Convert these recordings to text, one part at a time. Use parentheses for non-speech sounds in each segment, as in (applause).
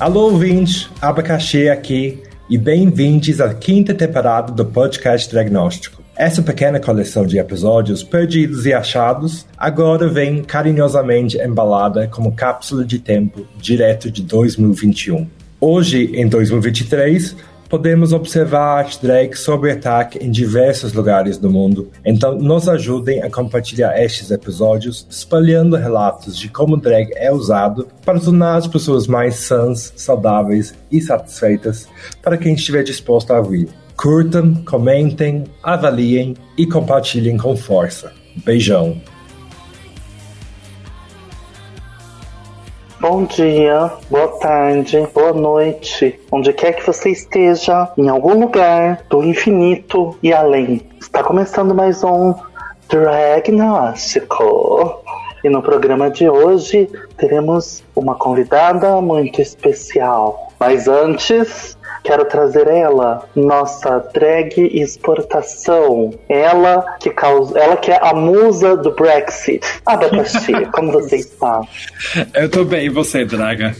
Alô, ouvintes, Abacaxi aqui e bem-vindos à quinta temporada do podcast Diagnóstico. Essa pequena coleção de episódios perdidos e achados agora vem carinhosamente embalada como cápsula de tempo direto de 2021. Hoje, em 2023, podemos observar arte drag sob ataque em diversos lugares do mundo, então nos ajudem a compartilhar estes episódios, espalhando relatos de como drag é usado para tornar as pessoas mais sãs, saudáveis e satisfeitas para quem estiver disposto a ouvir. Curtam, comentem, avaliem e compartilhem com força. Beijão! Bom dia, boa tarde, boa noite, onde quer que você esteja, em algum lugar do infinito e além. Está começando mais um Diagnóstico. E no programa de hoje teremos uma convidada muito especial. Mas antes, quero trazer ela, nossa drag exportação. Ela que causa, ela que é a musa do Brexit. Abacaxi, (laughs) como você está? Eu tô bem, e você, Draga?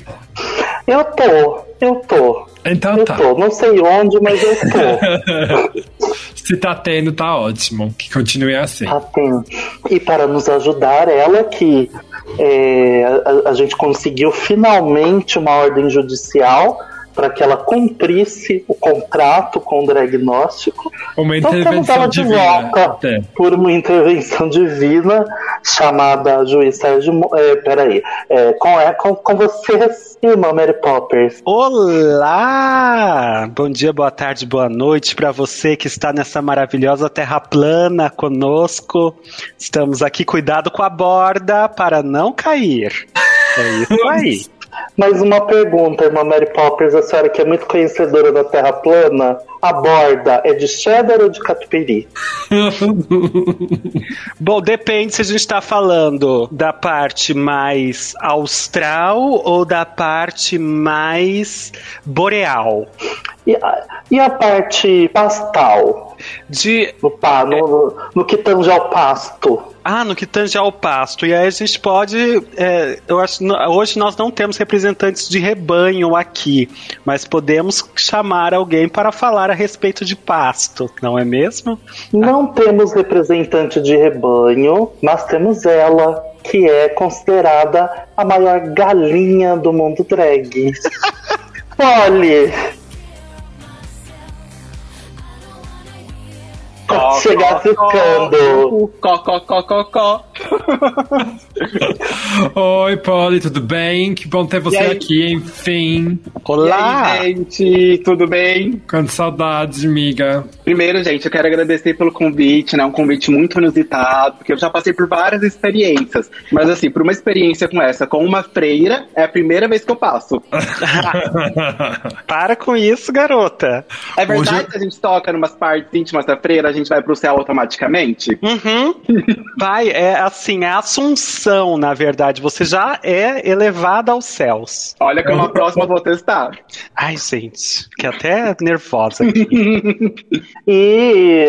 Eu tô, eu tô. Então eu tá. tô. Não sei onde, mas eu tô. (laughs) Se tá tendo, tá ótimo. Que continue assim. Tá tendo. E para nos ajudar, ela que é, a, a gente conseguiu finalmente uma ordem judicial para que ela cumprisse o contrato com o diagnóstico. Uma Então intervenção ela de volta até. por uma intervenção divina chamada juiz Sérgio. É, peraí. É, com, é, com, com vocês, irmã Mary Poppers. Olá! Bom dia, boa tarde, boa noite para você que está nessa maravilhosa terra plana conosco. Estamos aqui, cuidado com a borda para não cair. É isso aí. (laughs) Mais uma pergunta, irmã Mary Poppers, a senhora que é muito conhecedora da Terra plana, a borda é de cheddar ou de catupiry? (laughs) Bom, depende se a gente está falando da parte mais austral ou da parte mais boreal. E a, e a parte pastal? De No, pa, no, no que tange ao pasto? Ah, no que tange ao pasto. E aí a gente pode. é, eu acho hoje nós não temos representantes de rebanho aqui, mas podemos chamar alguém para falar a respeito de pasto, não é mesmo? Não temos representante de rebanho, mas temos ela, que é considerada a maior galinha do mundo drag. (laughs) Olhe! Chegar ficando. Có, có, có, có, có. (laughs) Oi, Polly, tudo bem? Que bom ter você aqui, enfim. Olá! E aí, gente, tudo bem? Quanto saudades, amiga. Primeiro, gente, eu quero agradecer pelo convite, né? Um convite muito inusitado, porque eu já passei por várias experiências. Mas, assim, por uma experiência com essa, com uma freira, é a primeira vez que eu passo. (laughs) Para com isso, garota. É verdade Hoje- que a gente toca numas partes íntimas da freira, a gente vai pro céu automaticamente? Uhum. Vai, é assim, é a assunção, na verdade. Você já é elevada aos céus. Olha que uma (laughs) próxima eu vou testar. Ai, gente, fiquei até nervosa aqui. (laughs) E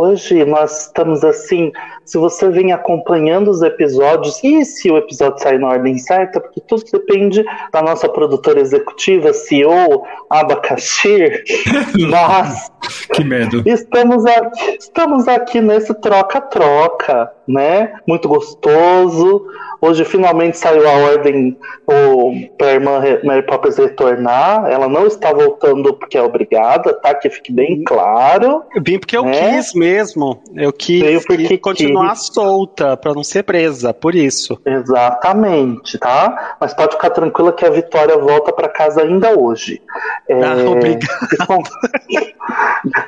hoje nós estamos assim. Se você vem acompanhando os episódios, e se o episódio sair na ordem certa, porque tudo depende da nossa produtora executiva, CEO, Abacaxi, mas que medo. estamos aqui, estamos aqui nesse troca-troca, né? Muito gostoso. Hoje finalmente saiu a ordem para a irmã Mary Poppers retornar. Ela não está voltando porque é obrigada, tá? Que fique bem claro. Eu vim porque eu É? quis mesmo. Eu quis, Veio porque quis continuar solta, pra não ser presa, por isso. Exatamente, tá? Mas pode ficar tranquila que a Vitória volta para casa ainda hoje. É, Ah, obrigado. e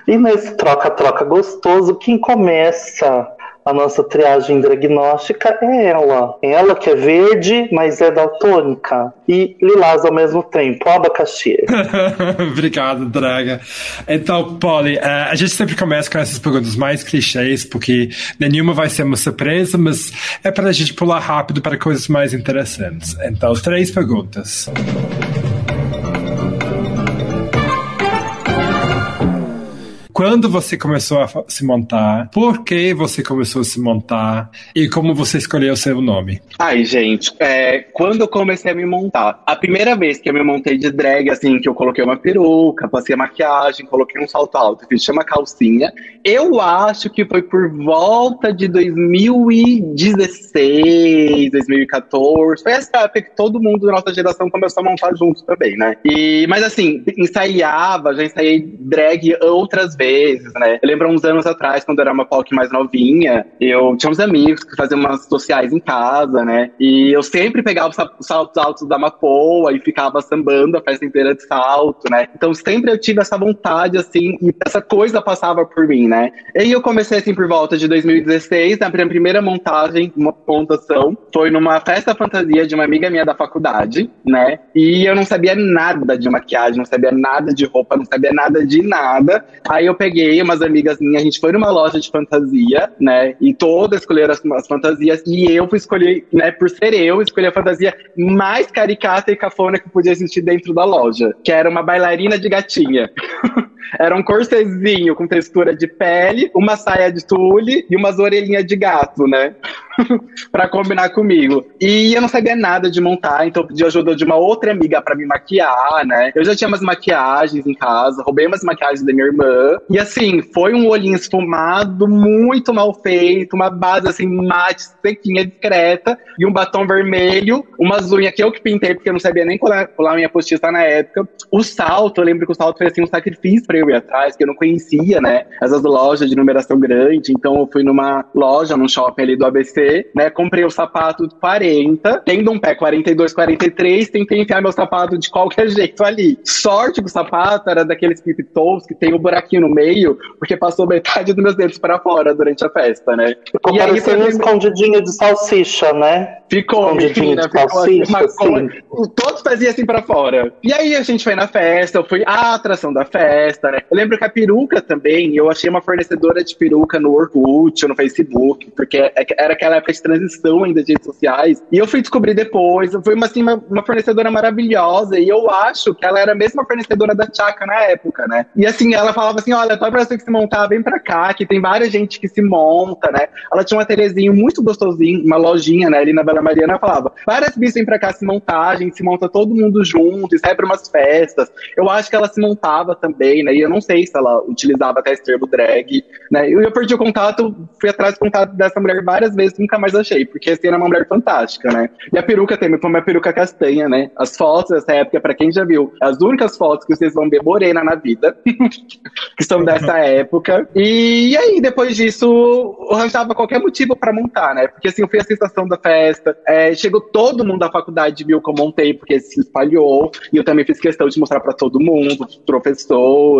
(laughs) E nesse troca-troca gostoso, quem começa a nossa triagem diagnóstica é ela. Ela que é verde, mas é daltônica. E lilás ao mesmo tempo, abacaxi. (laughs) Obrigado, Draga. Então, Polly, eh, a gente sempre começa com essas perguntas mais clichês, porque nenhuma vai ser uma surpresa, mas é para a gente pular rápido para coisas mais interessantes. Então, três perguntas. Quando você começou a se montar, por que você começou a se montar e como você escolheu seu nome. Ai, gente, é, quando eu comecei a me montar, a primeira vez que eu me montei de drag, assim, que eu coloquei uma peruca, passei a maquiagem, coloquei um salto alto, fiz uma calcinha, eu acho que foi por volta de 2016, 2014. Foi essa época que todo mundo da nossa geração começou a montar junto também, né? E, mas assim, ensaiava, já ensaiei drag outras vezes, né? Eu lembro uns anos atrás, quando eu era uma POC mais novinha, eu tinha uns amigos que faziam umas sociais em casa, né? E eu sempre pegava os saltos altos da Mapoa e ficava sambando a festa inteira de salto, né? Então sempre eu tive essa vontade, assim, e essa coisa passava por mim, né? E eu comecei, assim, por volta de 2016, na minha primeira montagem, uma montação, foi numa festa fantasia de uma amiga minha da faculdade, né? E eu não sabia nada de maquiagem, não sabia nada de roupa, não sabia nada de nada. Aí eu peguei umas amigas minhas, a gente foi numa loja de fantasia, né? E todas escolheram as, as fantasias, e eu fui escolher, né, por ser eu, escolhi a fantasia mais caricata e cafona que podia existir dentro da loja, que era uma bailarina de gatinha. (laughs) Era um corsezinho com textura de pele, uma saia de tule e umas orelhinhas de gato, né? (laughs) para combinar comigo. E eu não sabia nada de montar, então eu pedi ajuda de uma outra amiga para me maquiar, né? Eu já tinha umas maquiagens em casa, roubei umas maquiagens da minha irmã. E assim, foi um olhinho esfumado, muito mal feito, uma base assim, mate, sequinha, discreta, e um batom vermelho, umas unhas que eu que pintei, porque eu não sabia nem colar, colar minha postiça na época. O salto, eu lembro que o salto foi assim um sacrifício pra eu ir atrás, que eu não conhecia, né? Essas lojas de numeração grande, então eu fui numa loja, num shopping ali do ABC, né? Comprei o sapato 40, tendo um pé 42, 43, tentei enfiar meu sapato de qualquer (laughs) jeito ali. Sorte que o sapato era daqueles pip que tem um buraquinho no meio, porque passou metade dos meus dedos para fora durante a festa, né? Ficou e aí foi um escondidinho de salsicha, né? Ficou, menina, ficou assim, uma assim. Todos faziam assim para fora. E aí a gente foi na festa, eu fui a atração da festa, né? Eu lembro que a peruca também, eu achei uma fornecedora de peruca no Orkut, no Facebook, porque é era aquela época de transição ainda de redes sociais. E eu fui descobrir depois, foi uma, assim, uma, uma fornecedora maravilhosa, e eu acho que ela era a mesma fornecedora da Chaka na época, né? E assim, ela falava assim: olha, toda pessoa que se montar, vem pra cá, que tem várias gente que se monta, né? Ela tinha um ateliêzinho muito gostosinho, uma lojinha, né, ali na Bela Mariana, ela falava: várias bichas vêm pra cá se montar, a gente se monta todo mundo junto, e sai pra umas festas. Eu acho que ela se montava também, né? E eu não sei se ela utilizava até esse termo drag, né? E eu perdi o contato, fui atrás do contato dessa mulher várias vezes, nunca mais achei, porque a cena é uma mulher fantástica, né? E a peruca também foi uma peruca castanha, né? As fotos dessa época, pra quem já viu, as únicas fotos que vocês vão ver morena na vida, (laughs) que são dessa época. E aí, depois disso, eu arranjava qualquer motivo pra montar, né? Porque assim, eu fui a sensação da festa, é, chegou todo mundo da faculdade viu que eu montei, porque se espalhou, e eu também fiz questão de mostrar pra todo mundo,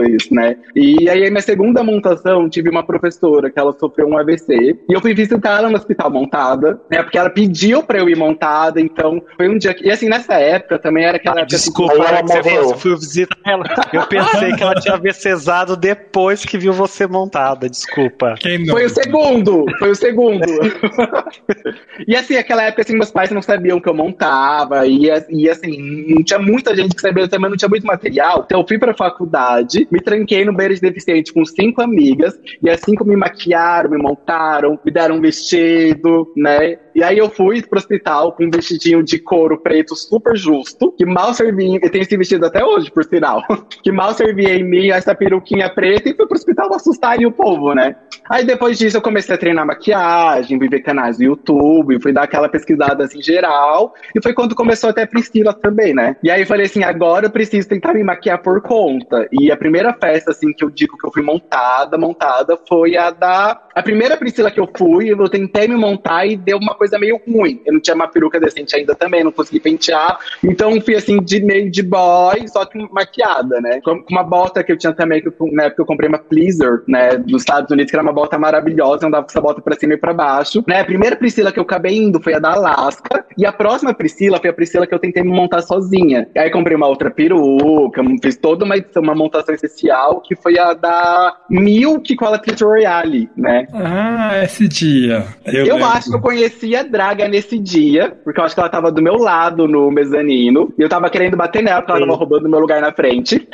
professores, né? E aí, minha segunda montação, tive uma professora que ela sofreu um AVC, e eu fui visitar ela no hospital montada, né? Porque ela pediu pra eu ir montada, então foi um dia que. E assim, nessa época também era aquela época. Desculpa, ela que você falou, fui visitar ela. Eu pensei que ela tinha AVCzado depois que viu você montada, desculpa. Foi o segundo! Foi o segundo! (laughs) e assim, aquela época, assim, meus pais não sabiam que eu montava, e, e assim, não tinha muita gente que sabia, também não tinha muito material. Então eu fui pra faculdade, me tranquei no banheiro de deficiente com cinco amigas, e assim como me maquiaram, me montaram, me deram um vestido, né? E aí eu fui pro hospital com um vestidinho de couro preto super justo, que mal servia, eu tenho esse vestido até hoje, por sinal, (laughs) que mal servia em mim essa peruquinha preta e fui pro hospital assustar o povo, né? Aí depois disso eu comecei a treinar maquiagem, vi ver canais do YouTube, fui dar aquela pesquisada assim geral, e foi quando começou até a Priscila também, né? E aí eu falei assim, agora eu preciso tentar me maquiar por conta. E a primeira festa assim que eu digo que eu fui montada, montada foi a da a primeira Priscila que eu fui, eu tentei me montar e deu uma coisa meio ruim. Eu não tinha uma peruca decente ainda também, não consegui pentear. Então fui assim, de meio de boy, só que maquiada, né? Com uma bota que eu tinha também, que eu, na época eu comprei uma Pleaser, né? Dos Estados Unidos, que era uma bota maravilhosa, eu andava com essa bota pra cima e pra baixo. Né? A primeira Priscila que eu acabei indo foi a da Alaska. E a próxima Priscila foi a Priscila que eu tentei me montar sozinha. E aí comprei uma outra peruca, fiz toda uma edição, uma montação especial, que foi a da Milk com a Royale, né? Ah, esse dia. Eu, eu acho que eu conheci vi a Draga nesse dia, porque eu acho que ela tava do meu lado no mezanino, e eu tava querendo bater nela, porque ela tava roubando meu lugar na frente.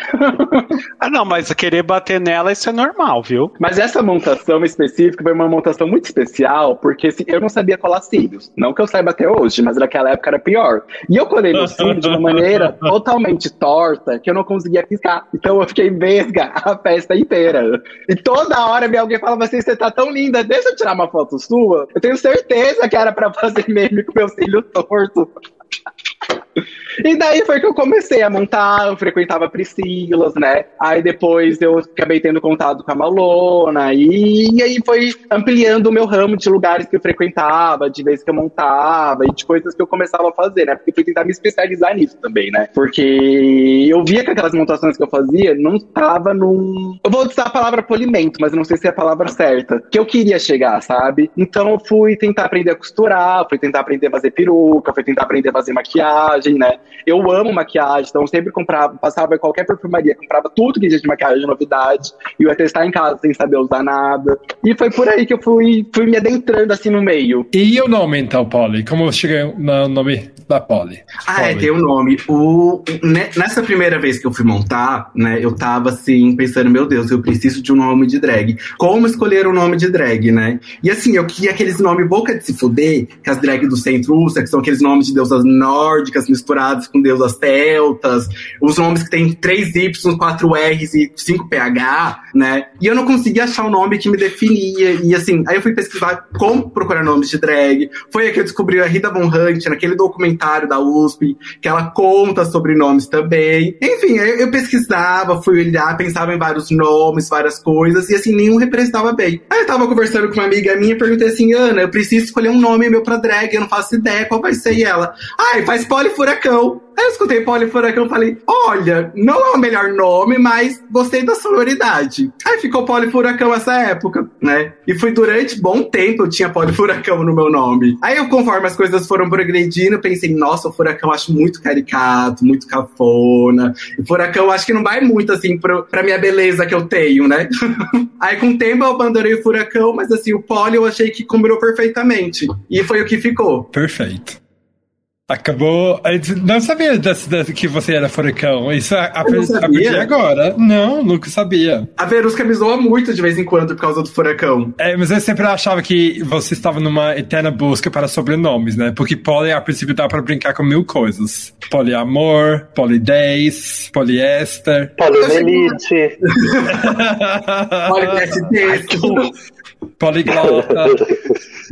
ah, não, mas querer bater nela, isso é normal, viu? Mas essa montação específica foi uma montação muito especial, porque assim, eu não sabia colar cílios. Não que eu saiba até hoje, mas naquela época era pior. E eu colei no cílio de uma maneira (laughs) totalmente torta, que eu não conseguia piscar. Então eu fiquei vesga a festa inteira. E toda hora alguém falava assim: você tá tão linda, deixa eu tirar uma foto sua. Eu tenho certeza que era pra fazer meme com meu cílio torto. E daí foi que eu comecei a montar, eu frequentava Priscilas, né? Aí depois eu acabei tendo contato com a Malona, e, aí foi ampliando o meu ramo de lugares que eu frequentava, de vezes que eu montava, e de coisas que eu começava a fazer, né? Porque fui tentar me especializar nisso também, né? Porque eu via que aquelas montações que eu fazia não estava num. Eu vou usar a palavra polimento, mas não sei se é a palavra certa. Que eu queria chegar, sabe? Então eu fui tentar aprender a costurar, fui tentar aprender a fazer peruca, fui tentar aprender a fazer maquiagem, né? Eu amo maquiagem, então eu sempre comprava, passava em qualquer perfumaria, comprava tudo que existe de maquiagem, novidade, e eu ia testar em casa sem saber usar nada. E foi por aí que eu fui, fui me adentrando assim no meio. E o nome então, Polly? Como cheguei no nome da Polly? Ah, é, tem o um nome. O, nessa primeira vez que eu fui montar, né, eu tava assim, pensando, meu Deus, eu preciso de um nome de drag. Como escolher um nome de drag, né? E assim, eu queria aqueles nomes boca de se fuder, que as drag do centro usam, que são aqueles nomes de deusas nórdicas misturados com deusas celtas, os nomes que tem 3 Y, 4 R's e 5 PH, né? E eu não conseguia achar um nome que me definia. E assim, aí eu fui pesquisar como procurar nomes de drag. Foi aí que eu descobri a Rita Von Hunt, naquele documentário da USP, que ela conta sobre nomes também. Enfim, eu pesquisava, fui olhar, pensava em vários nomes, várias coisas, e assim, nenhum representava bem. Aí eu tava conversando com uma amiga minha e perguntei assim, Ana, eu preciso escolher um nome meu pra drag, eu não faço ideia qual vai ser. E ela, ai, faz polifuracão. Aí eu escutei Polifuracão e falei: olha, não é o melhor nome, mas gostei da sonoridade. Aí ficou Polifuracão essa época, né? E foi durante bom tempo eu tinha Polifuracão no meu nome. Aí eu, conforme as coisas foram progredindo, pensei: nossa, o Furacão acho muito caricato, muito cafona. E Furacão acho que não vai muito assim pro, pra minha beleza que eu tenho, né? (laughs) Aí com o tempo eu abandonei o Furacão, mas assim, o Poli eu achei que combinou perfeitamente. E foi o que ficou. Perfeito. Acabou. Não sabia desse, desse, que você era furacão. Isso aprendi agora. Não, nunca sabia. A Verusca me zoa muito de vez em quando por causa do furacão. É, mas eu sempre achava que você estava numa eterna busca para sobrenomes, né? Porque poli, a princípio, dá para brincar com mil coisas: poliamor, polidez, poliéster. Polimelite. (laughs) Poliéster. (laughs) Poliglota.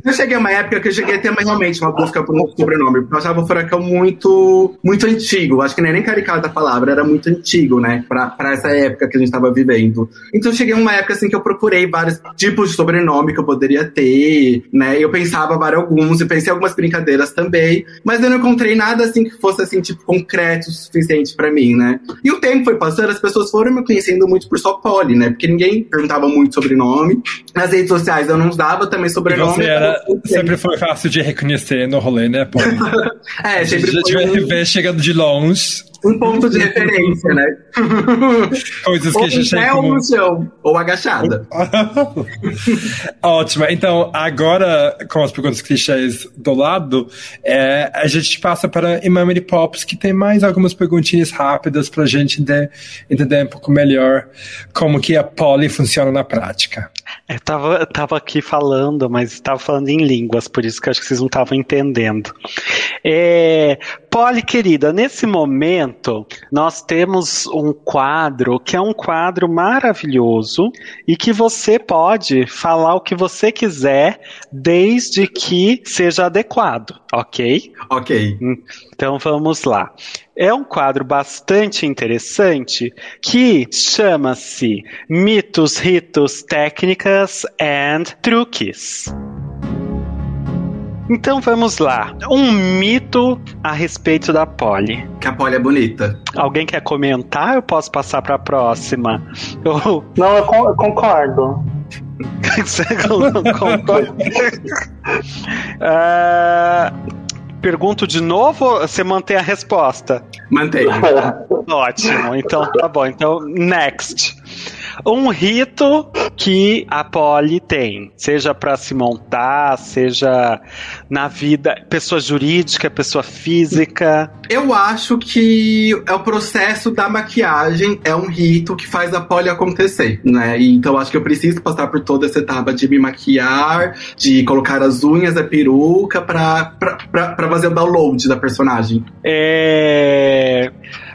Eu cheguei a uma época que eu cheguei a ter realmente uma busca por um sobrenome, porque eu achava o furacão muito, muito antigo. Acho que nem é nem caricata a palavra, era muito antigo, né? Pra, pra essa época que a gente tava vivendo. Então eu cheguei a uma época assim que eu procurei vários tipos de sobrenome que eu poderia ter, né? Eu pensava vários alguns, e pensei algumas brincadeiras também, mas eu não encontrei nada assim que fosse assim, tipo, concreto o suficiente para mim, né? E o tempo foi passando, as pessoas foram me conhecendo muito por só poli, né? Porque ninguém perguntava muito sobre nome. Nas redes sociais eu não usava também sobrenome. Você era, sempre foi fácil de reconhecer no rolê, né, Poli? (laughs) é, sempre já foi. ver chegando de longe um ponto de referência, né? (laughs) Coisas que ou a gente tem como... ou no chão, ou agachada. (laughs) Ótimo. Então, agora, com as perguntas clichês do lado, é, a gente passa para Imamity Pops, que tem mais algumas perguntinhas rápidas para a gente entender, entender um pouco melhor como que a poli funciona na prática. Eu é, tava, tava aqui falando, mas estava falando em línguas, por isso que acho que vocês não estavam entendendo. É, Polly, querida, nesse momento nós temos um quadro que é um quadro maravilhoso e que você pode falar o que você quiser, desde que seja adequado, ok? Ok. Então vamos lá. É um quadro bastante interessante que chama-se Mitos, Ritos, Técnicas and Truques. Então vamos lá. Um mito a respeito da Polly. Que a Polly é bonita. Alguém quer comentar? Eu posso passar para a próxima. Eu... (laughs) Não, eu, con eu concordo. Uh, (laughs) pergunto de novo, você mantém a resposta? Mantenho. (laughs) Ótimo, então tá bom. Então, next. Um rito que a Polly tem, seja para se montar, seja na vida, pessoa jurídica, pessoa física. Eu acho que é o processo da maquiagem, é um rito que faz a poli acontecer, né? Então acho que eu preciso passar por toda essa etapa de me maquiar, de colocar as unhas, a peruca, pra, pra fazer o download da personagem. É.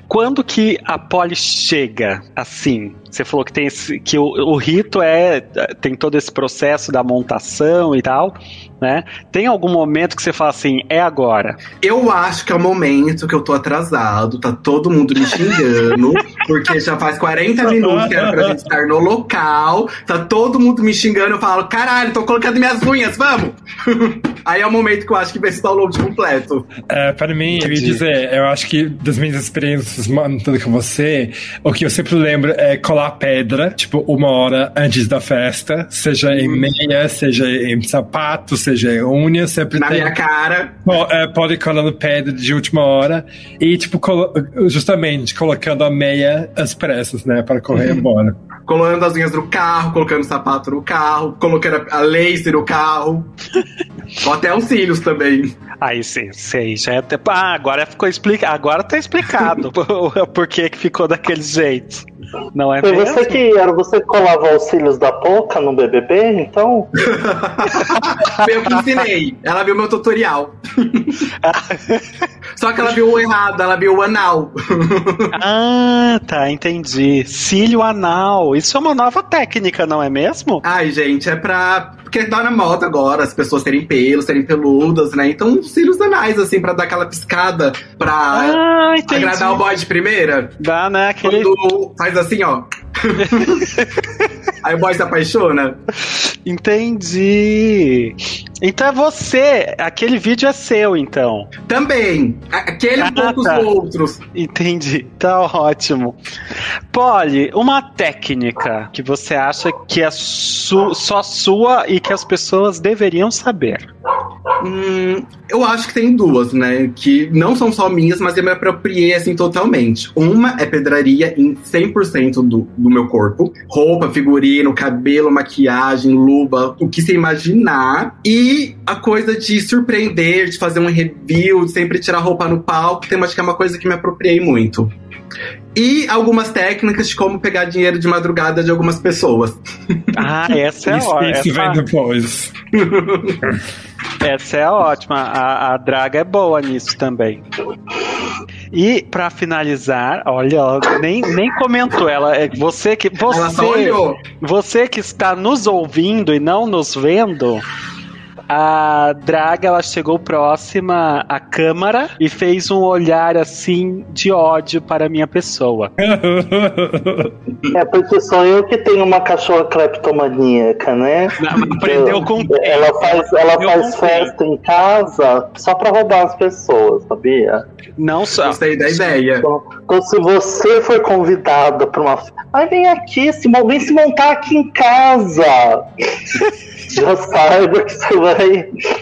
Quando que a Polly chega assim? Você falou que tem esse, que o, o rito é tem todo esse processo da montação e tal, né? Tem algum momento que você fala assim, é agora? Eu acho que é o momento que eu tô atrasado, tá todo mundo me xingando, (laughs) porque já faz 40 minutos que era pra gente estar no local, tá todo mundo me xingando, eu falo, caralho, tô colocando minhas unhas, vamos! (laughs) Aí é o momento que eu acho que vem esse download completo. É, para mim, eu ia dizer, eu acho que das minhas experiências montando com você, o que eu sempre lembro é colar pedra, tipo, uma hora antes da festa, seja em meia, seja em sapato, seja em unha, sempre Na tem. minha cara. É, pode ir colando pedra de última hora e, tipo, colo- justamente colocando a meia às pressas, né, para correr embora. Colando as unhas no carro, colocando o sapato no carro, colocando a lace no carro. (laughs) Ou até os cílios também. Aí sim, sei, já é até. Ah, agora ficou explicado. Agora tá explicado (laughs) por, que ficou daquele jeito. Não é Foi mesmo? você que era você que colava os cílios da Poca no BBB, então? (laughs) Foi eu que ensinei. Ela viu meu tutorial. (laughs) Só que ela viu o errado, ela viu o anal. (laughs) Ah, tá, entendi. Cílio anal. Isso é uma nova técnica, não é mesmo? Ai, gente, é pra. Porque tá na moda agora, as pessoas terem pelos, serem peludas, né? Então, os cílios anais, assim, pra dar aquela piscada, pra Ah, agradar o boy de primeira. Dá, né? Aquele. Quando faz assim, ó. (laughs) Aí o boy se apaixona. Entendi. Então é você. Aquele vídeo é seu, então. Também. Aquele Ah, um pouco tá. os outros. Entendi. Tá ótimo. Polly, uma técnica que você acha que é su- só sua e que as pessoas deveriam saber. Hum, eu acho que tem duas, né? Que não são só minhas, mas eu me apropriei assim totalmente. Uma é pedraria em 100% do, do meu corpo. Roupa, figurino, cabelo, maquiagem, luva, o que você imaginar. E a coisa de surpreender, de fazer um review, de sempre tirar roupa no palco, tem acho que é uma coisa que me apropriei muito. E algumas técnicas de como pegar dinheiro de madrugada de algumas pessoas. Ah, essa é isso ótima. isso vem depois. (laughs) Essa é ótima. A, a Draga é boa nisso também. E pra finalizar, olha, ela nem, nem comentou. Ela é você que você você que está nos ouvindo e não nos vendo. A Draga ela chegou próxima à câmara e fez um olhar assim de ódio para a minha pessoa. É porque sou eu que tenho uma cachorra cleptomaníaca, né? Aprendeu com. Ela faz, ela Aprendeu faz festa em casa só pra roubar as pessoas, sabia? Não só. Gostei da ideia. Então, então se você foi convidada pra uma. Ai, vem aqui, se, vem se montar aqui em casa. (laughs) Já saiba que você vai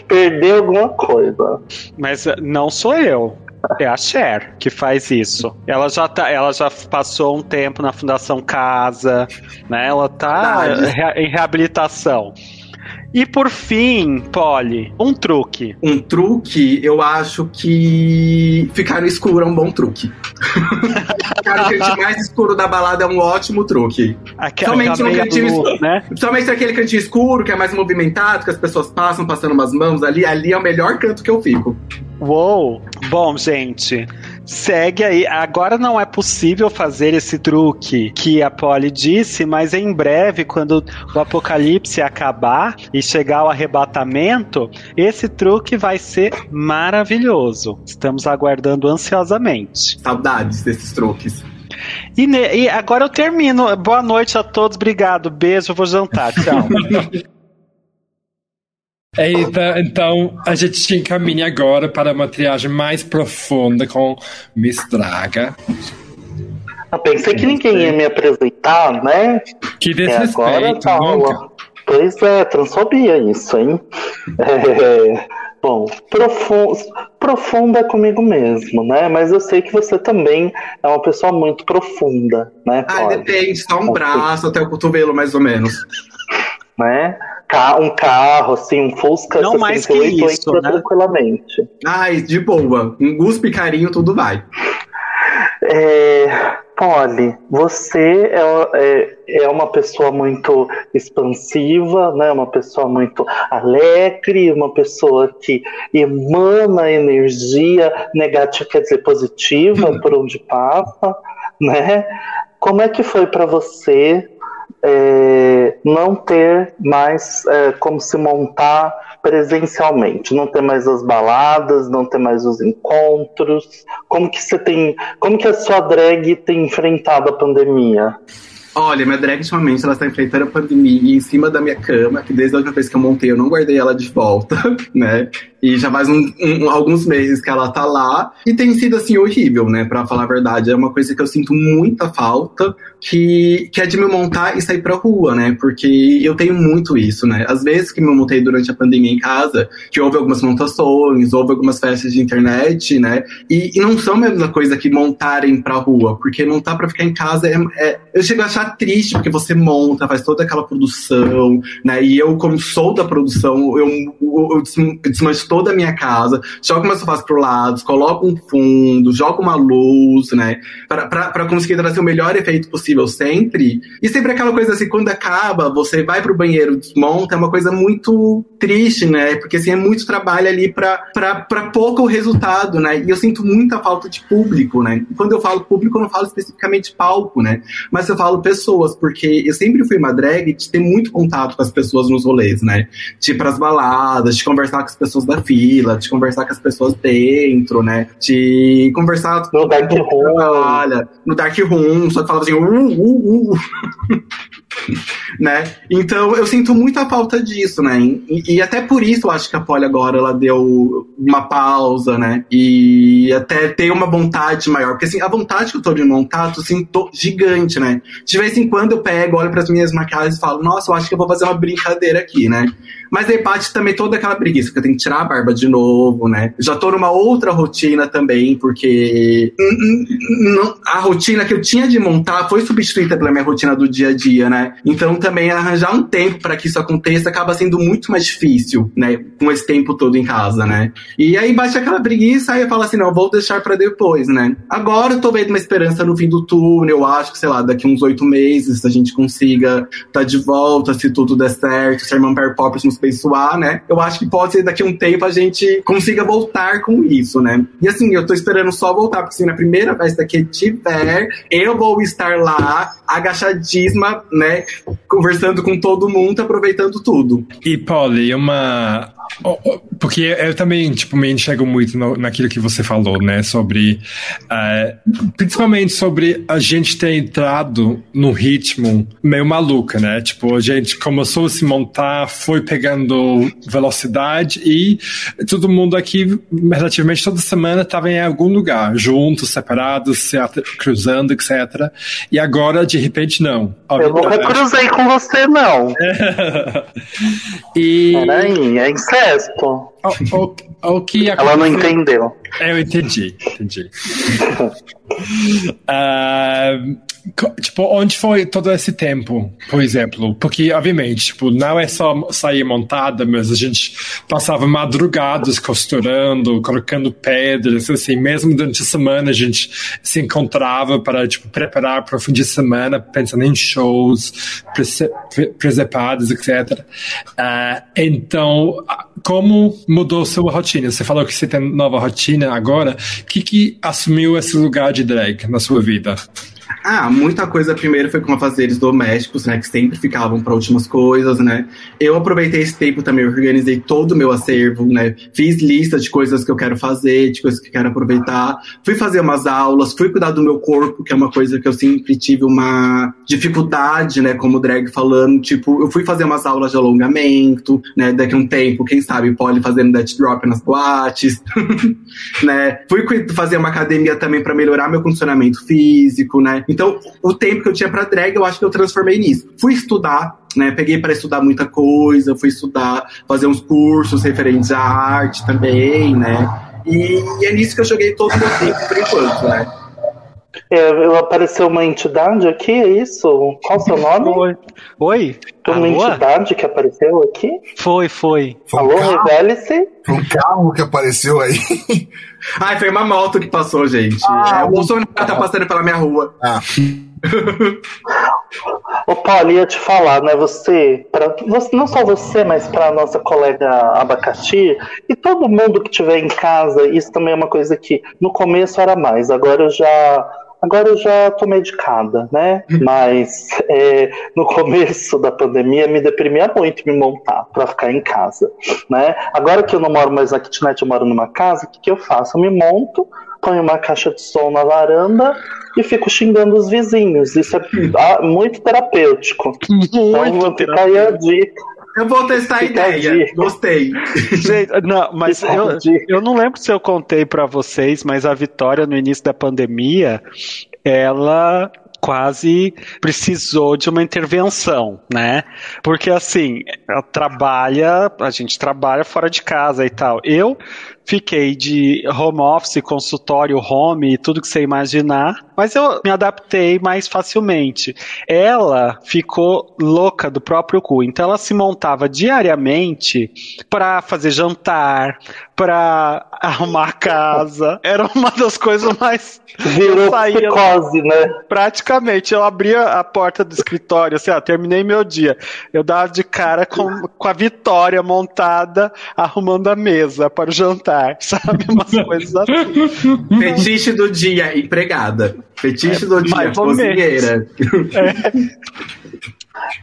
perder alguma coisa. Mas eh, não sou eu. É a Cher que faz isso. Ela já tá, ela já passou um tempo na Fundação Casa, né? Ela tá em reabilitação. E por fim, Polly, um truque. Um truque, eu acho que ficar no escuro é um bom truque. (laughs) ficar no cantinho mais escuro da balada é um ótimo truque. Aquela Somente no cantinho luz, escuro. né? Principalmente aquele cantinho escuro, que é mais movimentado, que as pessoas passam, passando umas mãos ali. Ali é o melhor canto que eu fico. Uou! Bom, gente, segue aí. Agora não é possível fazer esse truque que a Polly disse, mas em breve, quando o apocalipse acabar e chegar o arrebatamento, esse truque vai ser maravilhoso. Estamos aguardando ansiosamente. Saudades desses truques. E, ne- e agora eu termino. Boa noite a todos, obrigado, beijo, vou jantar, tchau. (laughs) Eita, então a gente te encaminha agora para uma triagem mais profunda com Miss Draga. Eu pensei que ninguém ia me apresentar, né? Que É, agora desrespeito, tá nunca. Pois é, transfobia isso, hein? (laughs) É, Bom, profu profunda comigo mesmo, né? Mas eu sei que você também é uma pessoa muito profunda, né? Ah, depende, só um braço até o cotovelo, mais ou menos. Né? Um carro, assim, um Fusca Não mais que isso, né? tranquilamente. Ai, de boa. Um guspe carinho, tudo vai. É, Polly, você é, é, é, uma pessoa muito expansiva, né? uma pessoa muito alegre, uma pessoa que emana energia negativa, quer dizer, positiva por onde passa. Né? Como é que foi para você é, não ter mais é, como se montar presencialmente, não ter mais as baladas, não ter mais os encontros. Como que você tem, como que a sua drag tem enfrentado a pandemia? Olha, minha drag ultimamente ela está enfrentando a pandemia em cima da minha cama, que desde a última vez que eu montei eu não guardei ela de volta, (laughs) né? E já faz um, um, alguns meses que ela tá lá. E tem sido, assim, horrível, né? Pra falar a verdade. É uma coisa que eu sinto muita falta, que, que é de me montar e sair pra rua, né? Porque eu tenho muito isso, né? Às vezes que me montei durante a pandemia em casa, que houve algumas montações, houve algumas festas de internet, né? E, e não são a mesma coisa que montarem pra rua, porque montar pra ficar em casa é, é. Eu chego a achar triste, porque você monta, faz toda aquela produção, né? E eu, como sou da produção, eu, eu, eu toda a minha casa, jogo meus sofás pro lado, coloco um fundo, jogo uma luz, né? para conseguir trazer o melhor efeito possível sempre. E sempre aquela coisa assim, quando acaba, você vai pro banheiro, desmonta, é uma coisa muito triste, né? Porque assim, é muito trabalho ali para pouco resultado, né? E eu sinto muita falta de público, né? E quando eu falo público, eu não falo especificamente palco, né? Mas eu falo pessoas, porque eu sempre fui uma drag de ter muito contato com as pessoas nos rolês, né? De ir pras baladas, de conversar com as pessoas da fila, de conversar com as pessoas dentro, né? De conversar no Dark Room. Trabalha, no Dark Room, só que falava assim, uh, uh, uh. (laughs) né? Então eu sinto muita falta disso, né? E, e, até por isso eu acho que a Polly agora ela deu uma pausa, né? E até tem uma vontade maior, porque assim, a vontade que eu tô de montar, tô assim, tô gigante, né? De vez em quando eu pego, olho para as minhas maquiagens e falo, nossa, eu acho que eu vou fazer uma brincadeira aqui, né? Mas aí bate também toda aquela preguiça, porque eu tenho que tirar a barba de novo, né? Já tô numa outra rotina também, porque a rotina que eu tinha de montar foi substituída pela minha rotina do dia a dia, né? Então também arranjar um tempo para que isso aconteça acaba sendo muito mais difícil, né? Com esse tempo todo em casa, né? E aí bate aquela preguiça, aí eu falo assim, não, vou deixar para depois, né? Agora eu tô vendo uma esperança no fim do túnel, eu acho que, sei lá, daqui uns oito meses a gente consiga tá de volta, se tudo der certo, se a irmã Perry Poppers nos aperfeiçoar, né? Eu acho que pode ser daqui um tempo a gente consiga voltar com isso, né? E assim, eu tô esperando só voltar, porque se na primeira festa que tiver, eu vou estar lá, agachadíssima, né? Conversando com todo mundo, aproveitando tudo. E, Polly, uma porque eu também, tipo, me enxergo muito no, naquilo que você falou, né? Sobre. Uh, principalmente sobre a gente ter entrado num ritmo meio maluca, né? Tipo, a gente começou a se montar, foi pegando velocidade e todo mundo aqui, relativamente toda semana, estava em algum lugar, juntos, separados, se cruzando, etc. E agora, de repente, não. Eu nunca cruzei com você, não. (laughs) e... Peraí, é incesto. O, o, o que Ela não entendeu. Eu entendi, entendi. uh, (laughs) Tipo, onde foi todo esse tempo, por exemplo? Porque, obviamente, tipo, não é só sair montada, mas a gente passava madrugadas costurando, colocando pedras, assim, mesmo durante a semana a gente se encontrava para, tipo, preparar para o fim de semana, pensando em shows, presepados, etc. Uh, então, como mudou sua rotina? Você falou que você tem nova rotina agora. O que, que assumiu esse lugar de drag na sua vida? Ah, muita coisa primeiro foi com afazeres domésticos, né? Que sempre ficavam para últimas coisas, né? Eu aproveitei esse tempo também, organizei todo o meu acervo, né? Fiz lista de coisas que eu quero fazer, de coisas que eu quero aproveitar. Fui fazer umas aulas, fui cuidar do meu corpo, que é uma coisa que eu sempre tive uma dificuldade, né? Como drag falando, tipo, eu fui fazer umas aulas de alongamento, né? Daqui a um tempo, quem sabe, pode fazendo death drop nas boates, (laughs) né? Fui fazer uma academia também para melhorar meu condicionamento físico, né? Então, o tempo que eu tinha para drag, eu acho que eu transformei nisso. Fui estudar, né? Peguei para estudar muita coisa, fui estudar, fazer uns cursos referentes à arte também, né? E, e é nisso que eu joguei todo o meu tempo por enquanto, né? É, apareceu uma entidade aqui, é isso? Qual o seu nome? Oi. Oi? Tem uma Alô? entidade que apareceu aqui? Foi, foi. Foi um Alô, carro, revele-se. foi um carro que apareceu aí. (laughs) Ai, foi uma moto que passou, gente. Ah, é, o Bolsonaro tá passando pela minha rua. Ah, (laughs) Ô, Paulo, ia te falar, né? Você, pra, você não só você, mas para a nossa colega Abacaxi e todo mundo que estiver em casa, isso também é uma coisa que no começo era mais, agora eu já. Agora eu já tô medicada, né? Mas é, no começo da pandemia me deprimia muito me montar para ficar em casa, né? Agora que eu não moro mais na kitnet, eu moro numa casa, o que, que eu faço? Eu me monto, ponho uma caixa de som na varanda e fico xingando os vizinhos. Isso é ah, muito terapêutico. Então, fica aí a dica. Eu vou testar a ideia. Gostei. (laughs) Gente, não, mas eu, eu não lembro se eu contei pra vocês, mas a Vitória no início da pandemia, ela quase precisou de uma intervenção, né? Porque assim, ela trabalha, a gente trabalha fora de casa e tal. Eu fiquei de home office, consultório home e tudo que você imaginar, mas eu me adaptei mais facilmente. Ela ficou louca do próprio cu, então ela se montava diariamente para fazer jantar, para (laughs) arrumar a casa. Era uma das coisas mais Virou saía psicose, né? praticamente, eu abria a porta do escritório, assim, ó, terminei meu dia. Eu dava de cara com, com a Vitória montada, arrumando a mesa para o jantar, (laughs) sabe? Umas (laughs) coisas assim. Fetiche do dia, empregada. Fetiche do dia, cozinheira.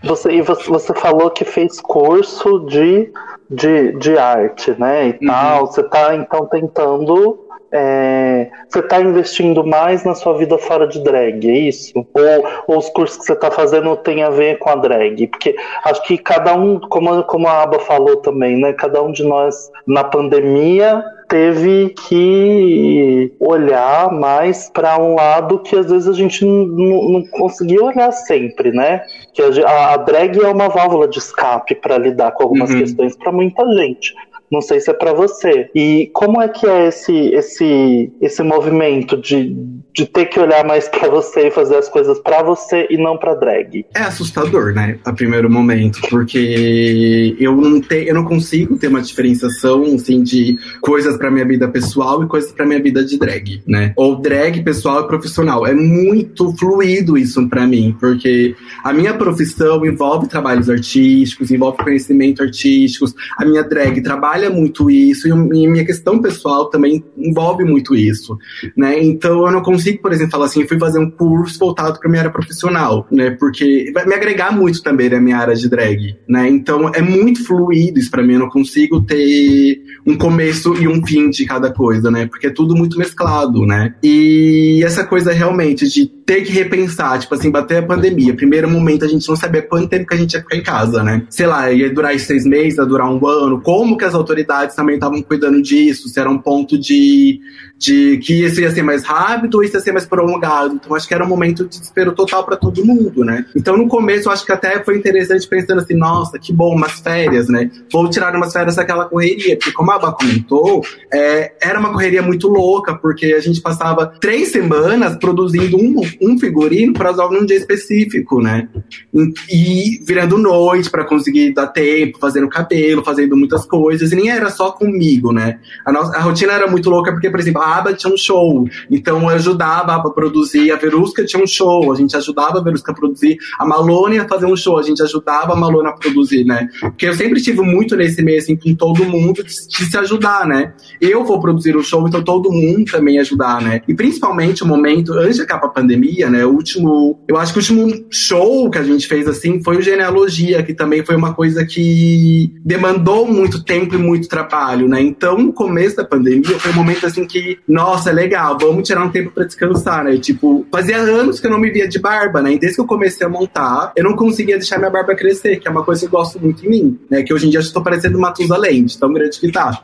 Você, e você, você falou que fez curso de, de, de arte, né? E tal. Você tá então tentando. É, você tá investindo mais na sua vida fora de drag, é isso? Ou, ou os cursos que você tá fazendo tem a ver com a drag? Porque acho que cada um, como, como a Aba falou também, né? Cada um de nós na pandemia teve que olhar mais para um lado que às vezes a gente não, conseguia olhar sempre, né? Que a- a drag é uma válvula de escape para lidar com algumas Uhum. questões para muita gente. Não sei se é para você. E como é que é esse esse esse movimento de, de ter que olhar mais para você e fazer as coisas para você e não para drag? É assustador, né? A primeiro momento, porque eu não tenho, eu não consigo ter uma diferenciação assim de coisas pra minha vida pessoal e coisas pra minha vida de drag, né? Ou drag pessoal e profissional. É muito fluido isso pra mim, porque a minha profissão envolve trabalhos artísticos, envolve conhecimento artísticos. A minha drag trabalha muito isso e minha questão pessoal também envolve muito isso, né? Então eu não consigo, por exemplo, falar assim, fui fazer um curso voltado para minha área profissional, né? Porque vai me agregar muito também na minha área de drag, né? Então é muito fluido isso para mim, eu não consigo ter um começo e um fim de cada coisa, né? Porque é tudo muito mesclado, né? E essa coisa realmente de ter que repensar, tipo assim, bater a pandemia. Primeiro momento a gente não sabia quanto tempo que a gente ia ficar em casa, né? Sei lá, ia durar esses seis meses, ia durar um ano. Como que as autoridades também estavam cuidando disso? Se era um ponto de, de que isso ia ser mais rápido ou isso ia ser mais prolongado. Então acho que era um momento de desespero total para todo mundo, né? Então no começo acho que até foi interessante pensando assim, nossa, que bom, umas férias, né? Vou tirar umas férias daquela correria, porque como a Aba comentou, é, era uma correria muito louca, porque a gente passava três semanas produzindo um, um figurino para usar num dia específico, né? E, e virando noite para conseguir dar tempo, fazendo cabelo, fazendo muitas coisas, e nem era só comigo, né? A, nossa, a rotina era muito louca, porque, por exemplo, a tinha um show, então eu ajudava a a produzir, a Verusca tinha um show, a gente ajudava a Verusca a produzir, a Malone a fazer um show, a gente ajudava a Malone a produzir, né? Porque eu sempre tive muito nesse meio, assim, com todo mundo de, de se ajudar, né? Eu vou produzir o show, então todo mundo também ajudar, né? E principalmente o momento, antes de acabar a pandemia, né? O último, eu acho que o último show que a gente fez, assim, foi o Genealogia, que também foi uma coisa que demandou muito tempo e muito trabalho, né? Então, no começo da pandemia, foi um momento, assim, que, nossa, é legal, vamos tirar um tempo pra descansar, né? Tipo, fazia anos que eu não me via de barba, né? E desde que eu comecei a montar, eu não conseguia deixar minha barba crescer, que é uma coisa que eu gosto muito em mim, né? Que hoje em dia eu estou parecendo Matusalém, de tão grande que tá.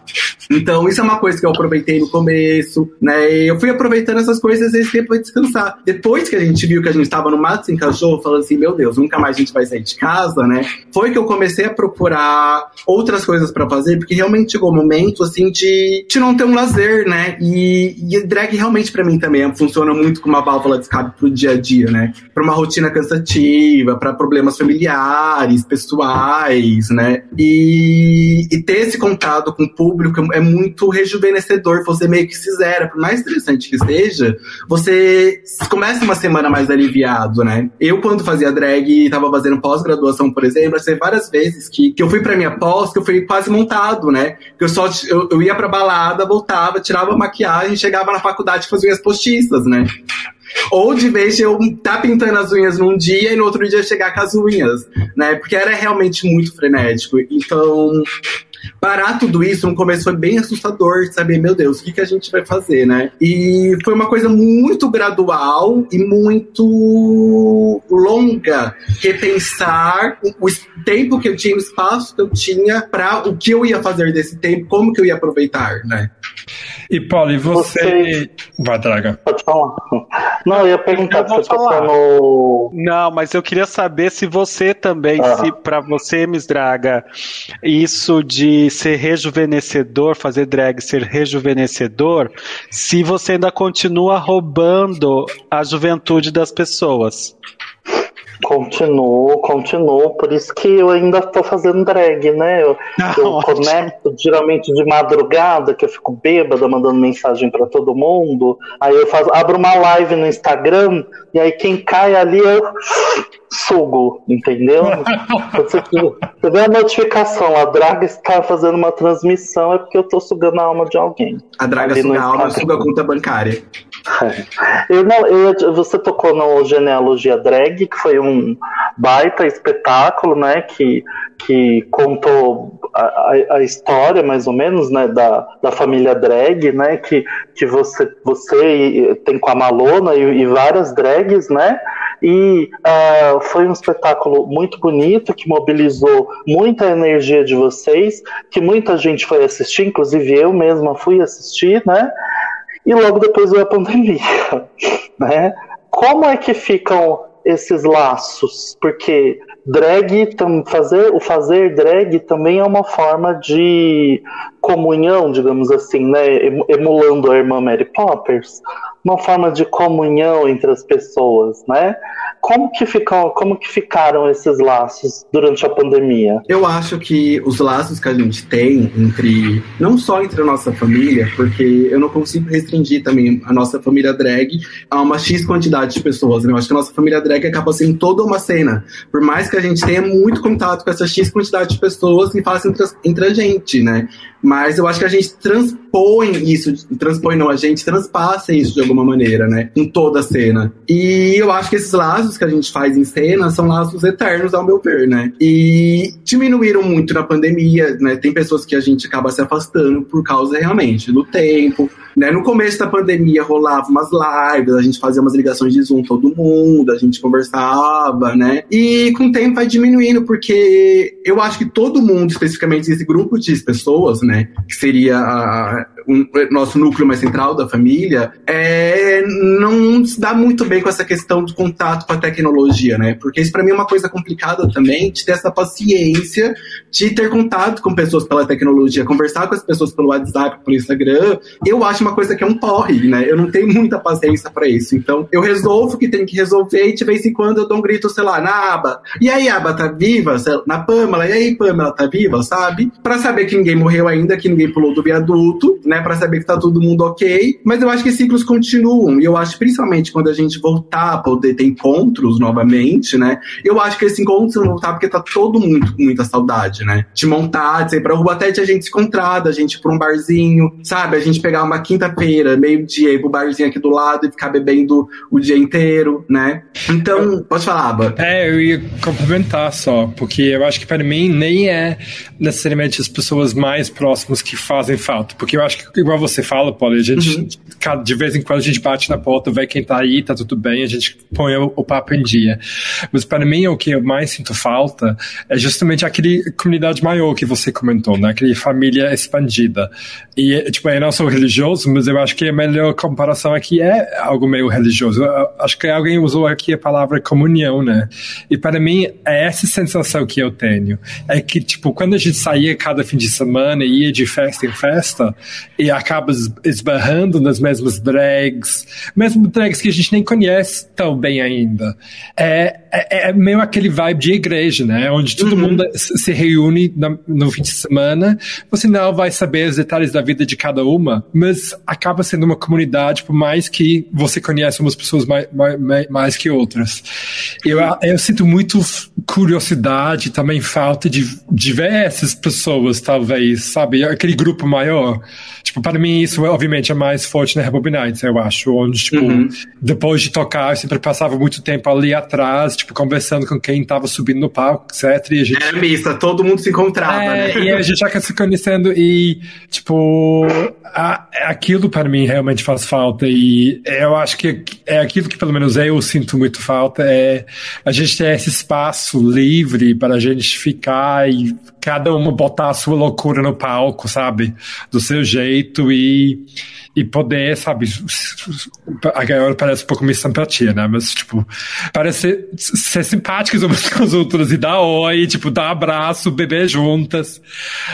Então, isso é uma coisa que eu aproveitei no começo, né? E eu fui aproveitando essas coisas esse tempo pra descansar. Depois que a gente viu que a gente estava no mato sem cachorro, falando assim, meu Deus, nunca mais a gente vai sair de casa, né? Foi que eu comecei a procurar outras coisas para fazer, porque realmente chegou o um momento, assim, de, de não ter um lazer, né? E, e drag realmente para mim também funciona muito como uma válvula de escape pro dia a dia, né? Pra uma rotina cansativa, para problemas familiares, pessoais, né? E, e ter esse contato com o público é muito rejuvenescedor, você meio que se zera, por mais interessante que seja, você começa uma semana mais aliviado, né? Eu, quando fazia drag e tava fazendo pós-graduação, por exemplo, sei várias vezes que, que eu fui pra minha pós, que eu fui quase montado, né? Que eu só eu, eu ia pra balada, voltava, tirava a maquiagem, chegava na faculdade fazia as postiças, né? Ou de vez eu tá pintando as unhas num dia e no outro dia chegar com as unhas, né? Porque era realmente muito frenético. Então, parar tudo isso no começo foi bem assustador, saber, meu Deus, o que, que a gente vai fazer, né? E foi uma coisa muito gradual e muito longa repensar o tempo que eu tinha, o espaço que eu tinha para o que eu ia fazer desse tempo, como que eu ia aproveitar, né? E Paulo, você... você... Vai, Draga. Pode falar. Não, eu ia perguntar eu se você no... Não, mas eu queria saber se você também, se para você, Miss Draga, isso de ser rejuvenescedor, fazer drag ser rejuvenescedor, se você ainda continua roubando a juventude das pessoas. Continuo, continuo, por isso que eu ainda tô fazendo drag, né? Eu, Ah, eu conecto geralmente de madrugada, que eu fico bêbada, mandando mensagem pra todo mundo. Aí eu faço, abro uma live no Instagram, e aí quem cai ali eu sugo, entendeu? (laughs) Você, você vê a notificação, a Draga está fazendo uma transmissão, é porque eu tô sugando a alma de alguém. A draga suga a alma, Instagram. suga a conta bancária. (laughs) Eu não, eu- você tocou no Genealogia Drag, que foi um baita espetáculo, né? Que, que contou a, a- história, mais ou menos, né? Da, da família drag, né? Que, que você, você tem com a Malona e, e várias drags, né? E ah, foi um espetáculo muito bonito que mobilizou muita energia de vocês, que muita gente foi assistir, inclusive eu mesma fui assistir, né? e logo depois veio a pandemia, (laughs) né? Como é que ficam esses laços? Porque drag, fazer, o fazer drag também é uma forma de comunhão, digamos assim, né? Em- Emulando a irmã Mary Poppers, uma forma de comunhão entre as pessoas, né? Como que ficam, como que ficaram esses laços durante a pandemia? Eu acho que os laços que a gente tem entre, não só entre a nossa família, porque eu não consigo restringir também a nossa família drag a uma X quantidade de pessoas, né? Eu acho que a nossa família drag acaba sendo toda uma cena. Por mais que a gente tenha muito contato com essa X quantidade de pessoas que fazem entre, entre a gente, né? Mas eu acho que a gente transpõe isso, transpõe não, a gente transpassa isso de alguma maneira, né? Em toda a cena. E eu acho que esses laços que a gente faz em cena são laços eternos, ao meu ver, né? E diminuíram muito na pandemia, né? Tem pessoas que a gente acaba se afastando por causa realmente do tempo, né? No começo da pandemia rolava umas lives, a gente fazia umas ligações de Zoom todo mundo, a gente conversava, né? E com o tempo vai diminuindo, porque eu acho que todo mundo, especificamente esse grupo de pessoas, né? Que seria a- um- o nosso núcleo mais central da família, é, não se dá muito bem com essa questão do contato com a tecnologia, né? Porque isso pra mim é uma coisa complicada também, de ter essa paciência de ter contato com pessoas pela tecnologia, conversar com as pessoas pelo WhatsApp, pelo Instagram, eu acho uma coisa que é um porre, né? Eu não tenho muita paciência pra isso. Então, eu resolvo o que tem que resolver e de vez em quando eu dou um grito, sei lá, na aba. E aí, aba, tá viva? Na Pamela, e aí, Pamela, tá viva, sabe? Pra saber que ninguém morreu ainda, que ninguém pulou do viaduto, né? Pra saber que tá todo mundo ok. Mas eu acho que ciclos continuam. E eu acho, principalmente, quando a gente voltar a poder ter encontros novamente, né? Eu acho que esses encontros vão voltar porque tá todo mundo com muita saudade, né? De montar, de sair pra rua, até de a gente se encontrar, da gente ir pra um barzinho, sabe? A gente pegar uma quinta-feira, meio-dia, ir pro barzinho aqui do lado e ficar bebendo o dia inteiro, né? Então, pode falar, Aba. É, eu ia complementar só, porque eu acho que para mim nem é necessariamente as pessoas mais próximas que fazem falta. Porque eu acho que, igual você fala, Paulo, a gente, cada- de vez em quando a gente bate na porta, vê quem tá aí, tá tudo bem, a gente põe o, o papo em dia. Mas para mim, o que eu mais sinto falta é justamente aquele comunidade maior que você comentou, né? Aquele família expandida. E, tipo, eu não sou religioso, religioso, mas eu acho que a melhor comparação aqui é algo meio religioso. Eu acho que alguém usou aqui a palavra comunhão, né? E para mim, é essa sensação que eu tenho. É que, tipo, quando a gente saía cada fim de semana e ia de festa em festa e acaba esbarrando nas mesmas drags, mesmo drags que a gente nem conhece tão bem ainda, é, é, é meio aquele vibe de igreja, né? Onde todo uhum. mundo se reúne no fim de semana. Você não vai saber os detalhes da vida de cada uma, mas acaba sendo uma comunidade, por mais que você conheça umas pessoas mais, mais, mais que outras. Eu, eu sinto muito curiosidade, também falta de, de ver essas pessoas, talvez, sabe? Aquele grupo maior. Tipo, para mim, isso obviamente é mais forte na Nights, eu acho. Onde, tipo, uhum. depois de tocar, eu sempre passava muito tempo ali atrás, tipo, conversando com quem tava subindo no palco, etc. E a gente... Era mista, todo mundo se encontrava, é, né? E a gente já se conhecendo e, tipo, a, aquilo para mim realmente faz falta. E eu acho que é aquilo que pelo menos eu sinto muito falta, é a gente ter esse espaço livre para a gente ficar e cada uma botar a sua loucura no palco, sabe? Do seu jeito e e poder, sabe, agora parece um pouco minha simpatia, né? Mas, tipo, parece ser simpáticas umas com as outras e dar oi, tipo, dar abraço, beber juntas.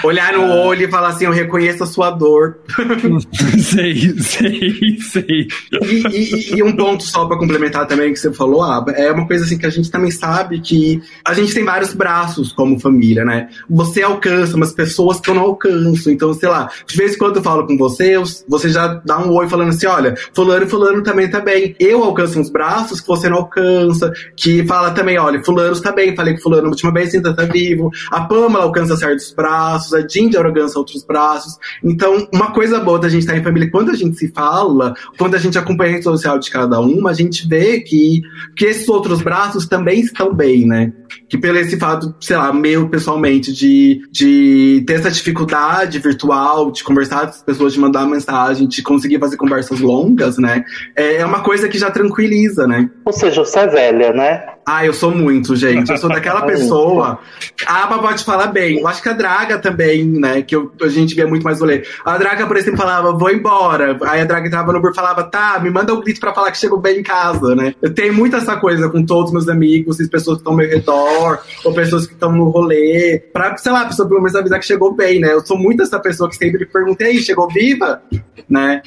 Olhar no olho e falar assim, eu reconheço a sua dor. (laughs) sei, sei, sei. E, e, e um ponto só para complementar também que você falou, Aba, é uma coisa assim que a gente também sabe que a gente tem vários braços como família, né? Você alcança umas pessoas que eu não alcanço. Então, sei lá, de vez em quando eu falo com você, você já dá um oi falando assim: olha, fulano e fulano também tá bem. Eu alcanço uns braços que você não alcança, que fala também, olha, fulano está bem, falei que fulano a última vez ainda tá vivo. A Pamela alcança certos braços, a Ginger alcança outros braços. Então, uma coisa boa da gente estar em família, quando a gente se fala, quando a gente acompanha a rede social de cada uma, a gente vê que, que esses outros braços também estão bem, né? Que pelo esse fato, sei lá, meu pessoalmente, de, de ter essa dificuldade virtual, de conversar com as pessoas, de mandar mensagem, de conseguir fazer conversas longas, né? É, é uma coisa que já tranquiliza, né? Ou seja, você é velha, né? Ah, eu sou muito, gente. Eu sou daquela (laughs) pessoa. A Aba pode falar bem. Eu acho que a Draga também, né? Que eu, a gente via muito mais rolê. A Draga, por exemplo, falava, vou embora. Aí a Draga entrava no Uber e falava, tá, me manda um grito pra falar que chegou bem em casa, né? Eu tenho muito essa coisa com todos meus amigos, as pessoas que estão ao meu redor, ou pessoas que estão no rolê. Pra, sei lá, a pessoa pelo menos avisar que chegou bem, né? Eu sou muito essa pessoa que sempre pergunta, aí, chegou viva? Né?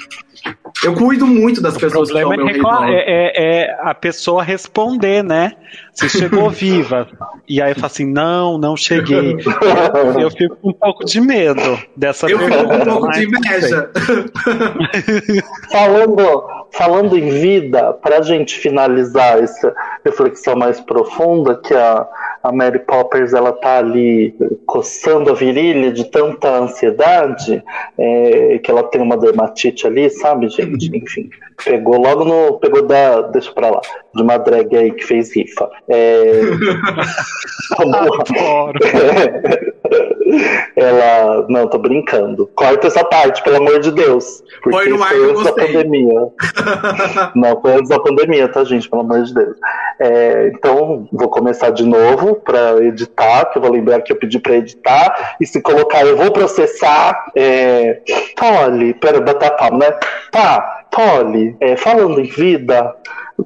Eu cuido muito das o pessoas que estão ao meu redor. É, é, é a pessoa responder, né? Você chegou viva. E aí eu falo assim: não, não cheguei. Eu, fico com um pouco de medo dessa eu pergunta. Eu fico com um pouco de inveja. (laughs) (laughs) falando, falando em vida, para a gente finalizar essa reflexão mais profunda, que a, a Mary Poppers ela tá ali coçando a virilha de tanta ansiedade, é, que ela tem uma dermatite ali, sabe, gente? (laughs) Enfim, pegou logo no. Pegou da. Deixa pra lá. De uma drag aí que fez rifa. É, (laughs) (laughs) ela. Não, tô brincando. Corta essa parte, pelo amor de Deus. Porque foi no ar foi antes da pandemia. (laughs) não, foi antes da pandemia, tá, gente? Pelo amor de Deus. É, então, vou começar de novo para editar, que eu vou lembrar que eu pedi para editar. E se colocar, eu vou processar. É... Polly, pera, bater a palma, né? Tá, Polly, é, falando em vida,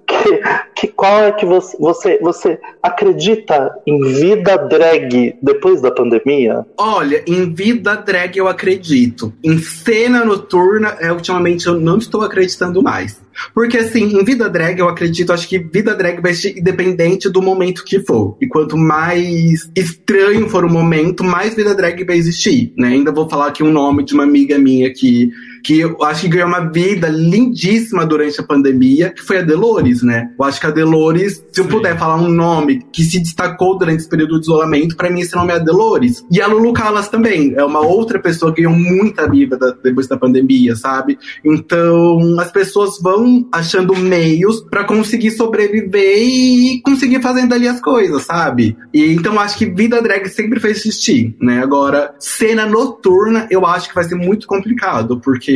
que, que, qual é que você, você, você acredita em vida drag depois da pandemia? Olha, em vida drag eu acredito. Em cena noturna, é, ultimamente eu não estou acreditando mais. Porque, assim, em vida drag, eu acredito, acho que vida drag vai ser independente do momento que for. E quanto mais estranho for o momento, mais vida drag vai existir, né? Ainda vou falar aqui um nome de uma amiga minha que que eu acho que ganhou uma vida lindíssima durante a pandemia, que foi a Delores, né? Eu acho que a Delores, se eu puder falar um nome que se destacou durante esse período de isolamento, para mim esse nome é a Delores. E a Lulu Callas também, é uma outra pessoa que ganhou muita vida da, depois da pandemia, sabe? Então, as pessoas vão achando meios para conseguir sobreviver e conseguir fazendo ali as coisas, sabe? E então acho que vida drag sempre fez existir, né? Agora, cena noturna, eu acho que vai ser muito complicado, porque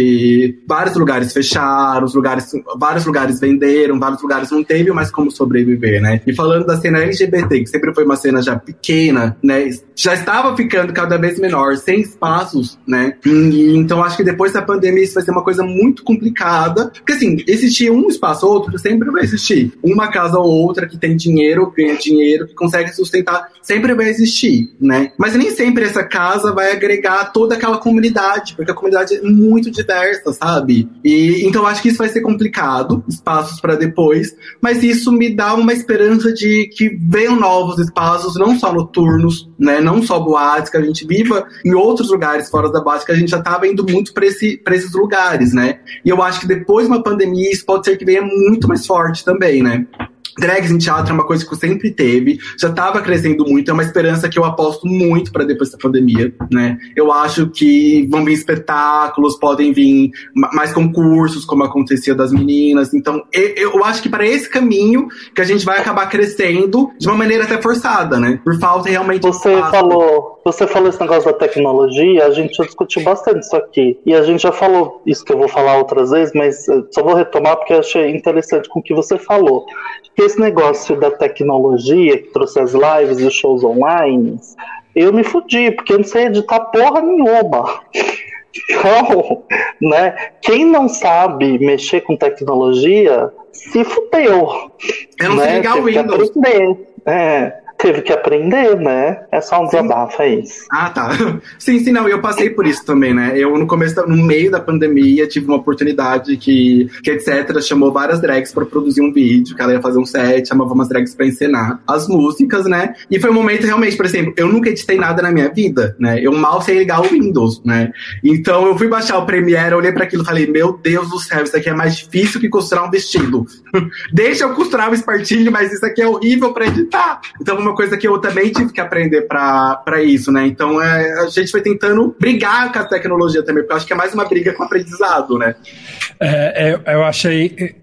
vários lugares fecharam, os lugares, vários lugares venderam, vários lugares não teve mais como sobreviver, né? E falando da cena LGBT, que sempre foi uma cena já pequena, né? Já estava ficando cada vez menor, sem espaços, né? E, então acho que depois da pandemia isso vai ser uma coisa muito complicada. Porque assim, existir um espaço ou outro sempre vai existir. Uma casa ou outra que tem dinheiro, ganha dinheiro, que consegue sustentar, sempre vai existir, né? Mas nem sempre essa casa vai agregar toda aquela comunidade, porque a comunidade é muito diversa, sabe? E então acho que isso vai ser complicado, espaços para depois, mas isso me dá uma esperança de que venham novos espaços, não só noturnos, né? Não só boates, que a gente viva em outros lugares fora da boate, que a gente já estava indo muito para esse, esses lugares, né? E eu acho que depois de uma pandemia, isso pode ser que venha muito mais forte também, né? Drags em teatro é uma coisa que sempre teve, já estava crescendo muito, é uma esperança que eu aposto muito para depois da pandemia, né? Eu acho que vão vir espetáculos, podem vir mais concursos, como acontecia das meninas. Então, eu acho que para esse caminho que a gente vai acabar crescendo de uma maneira até forçada, né? Por falta realmente Você de falou, você falou esse negócio da tecnologia, a gente já discutiu bastante isso aqui. E a gente já falou isso que eu vou falar outras vezes, mas só vou retomar porque eu achei interessante com o que você falou que esse negócio da tecnologia que trouxe as lives e os shows online, eu me fudi, porque eu não sei editar porra nenhuma. (laughs) Então, né, quem não sabe mexer com tecnologia, se fudeu. Eu não né? sei ligar o Windows. É, teve que aprender, né? É só um desabafo, é isso. Ah, tá. (laughs) Sim, sim, não, eu passei por isso também, né? Eu, no começo, no meio da pandemia, tive uma oportunidade que, que etc., chamou várias drags para produzir um vídeo, que ela ia fazer um set, chamava umas drags para encenar as músicas, né? E foi um momento, realmente, por exemplo, eu nunca editei nada na minha vida, né? Eu mal sei ligar o Windows, né? Então, eu fui baixar o Premiere, olhei para aquilo e falei, meu Deus do céu, isso aqui é mais difícil que costurar um vestido. (laughs) Deixa eu costurar um espartilho, mas isso aqui é horrível para editar. Então, uma coisa que eu também tive que aprender para isso, né? Então é, a gente foi tentando brigar com a tecnologia também, porque eu acho que é mais uma briga com o aprendizado, né? É, eu, eu achei.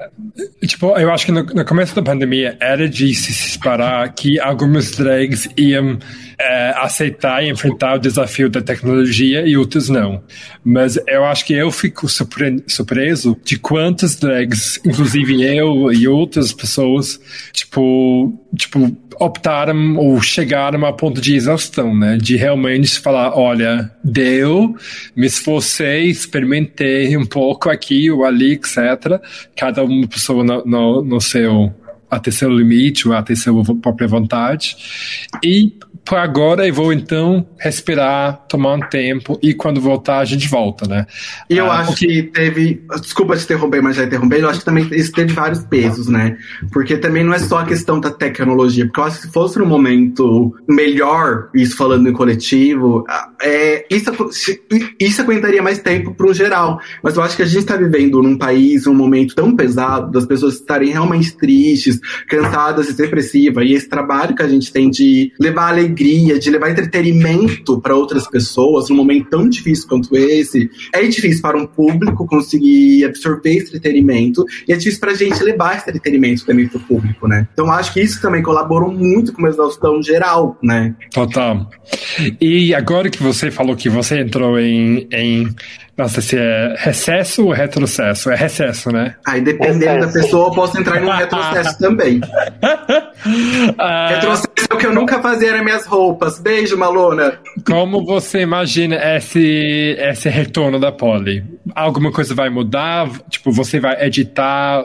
Tipo, eu acho que no, no começo da pandemia era de se esperar que algumas drags iam é, aceitar e enfrentar o desafio da tecnologia e outros não. Mas eu acho que eu fico surpre surpreso de quantas drags, inclusive eu e outras pessoas, tipo, tipo, optaram ou chegaram a ponto de exaustão, né? De realmente falar, olha, deu, me esforcei, experimentei um pouco aqui ou ali, etc. Cada uma pessoa no, no, no seu até seu limite ou até sua própria vontade. E por agora eu vou então respirar, tomar um tempo e quando voltar a gente volta, né? E eu ah, acho porque... que teve. Desculpa te interromper, mas já interromper. Eu acho que também isso teve vários pesos, né? Porque também não é só a questão da tecnologia. Porque eu acho que se fosse no momento melhor, isso falando em coletivo, é, isso, isso aguentaria mais tempo para um geral. Mas eu acho que a gente está vivendo num país, um momento tão pesado, das pessoas estarem realmente tristes, cansadas e depressivas. E esse trabalho que a gente tem de levar alegria alegria, de levar entretenimento para outras pessoas num momento tão difícil quanto esse, é difícil para um público conseguir absorver esse entretenimento e é difícil para a gente levar esse entretenimento também para o público, né? Então acho que isso também colaborou muito com uma exaustão geral, né? Total. E agora que você falou que você entrou em, em não sei se é recesso ou retrocesso. É recesso, né? Aí, dependendo recesso. da pessoa, eu posso entrar em um retrocesso (laughs) também. uh... Retrocesso é o que eu nunca fazia nas minhas roupas. Beijo, Malona. Como você imagina esse, esse retorno da Polly? Alguma coisa vai mudar? Tipo, você vai editar?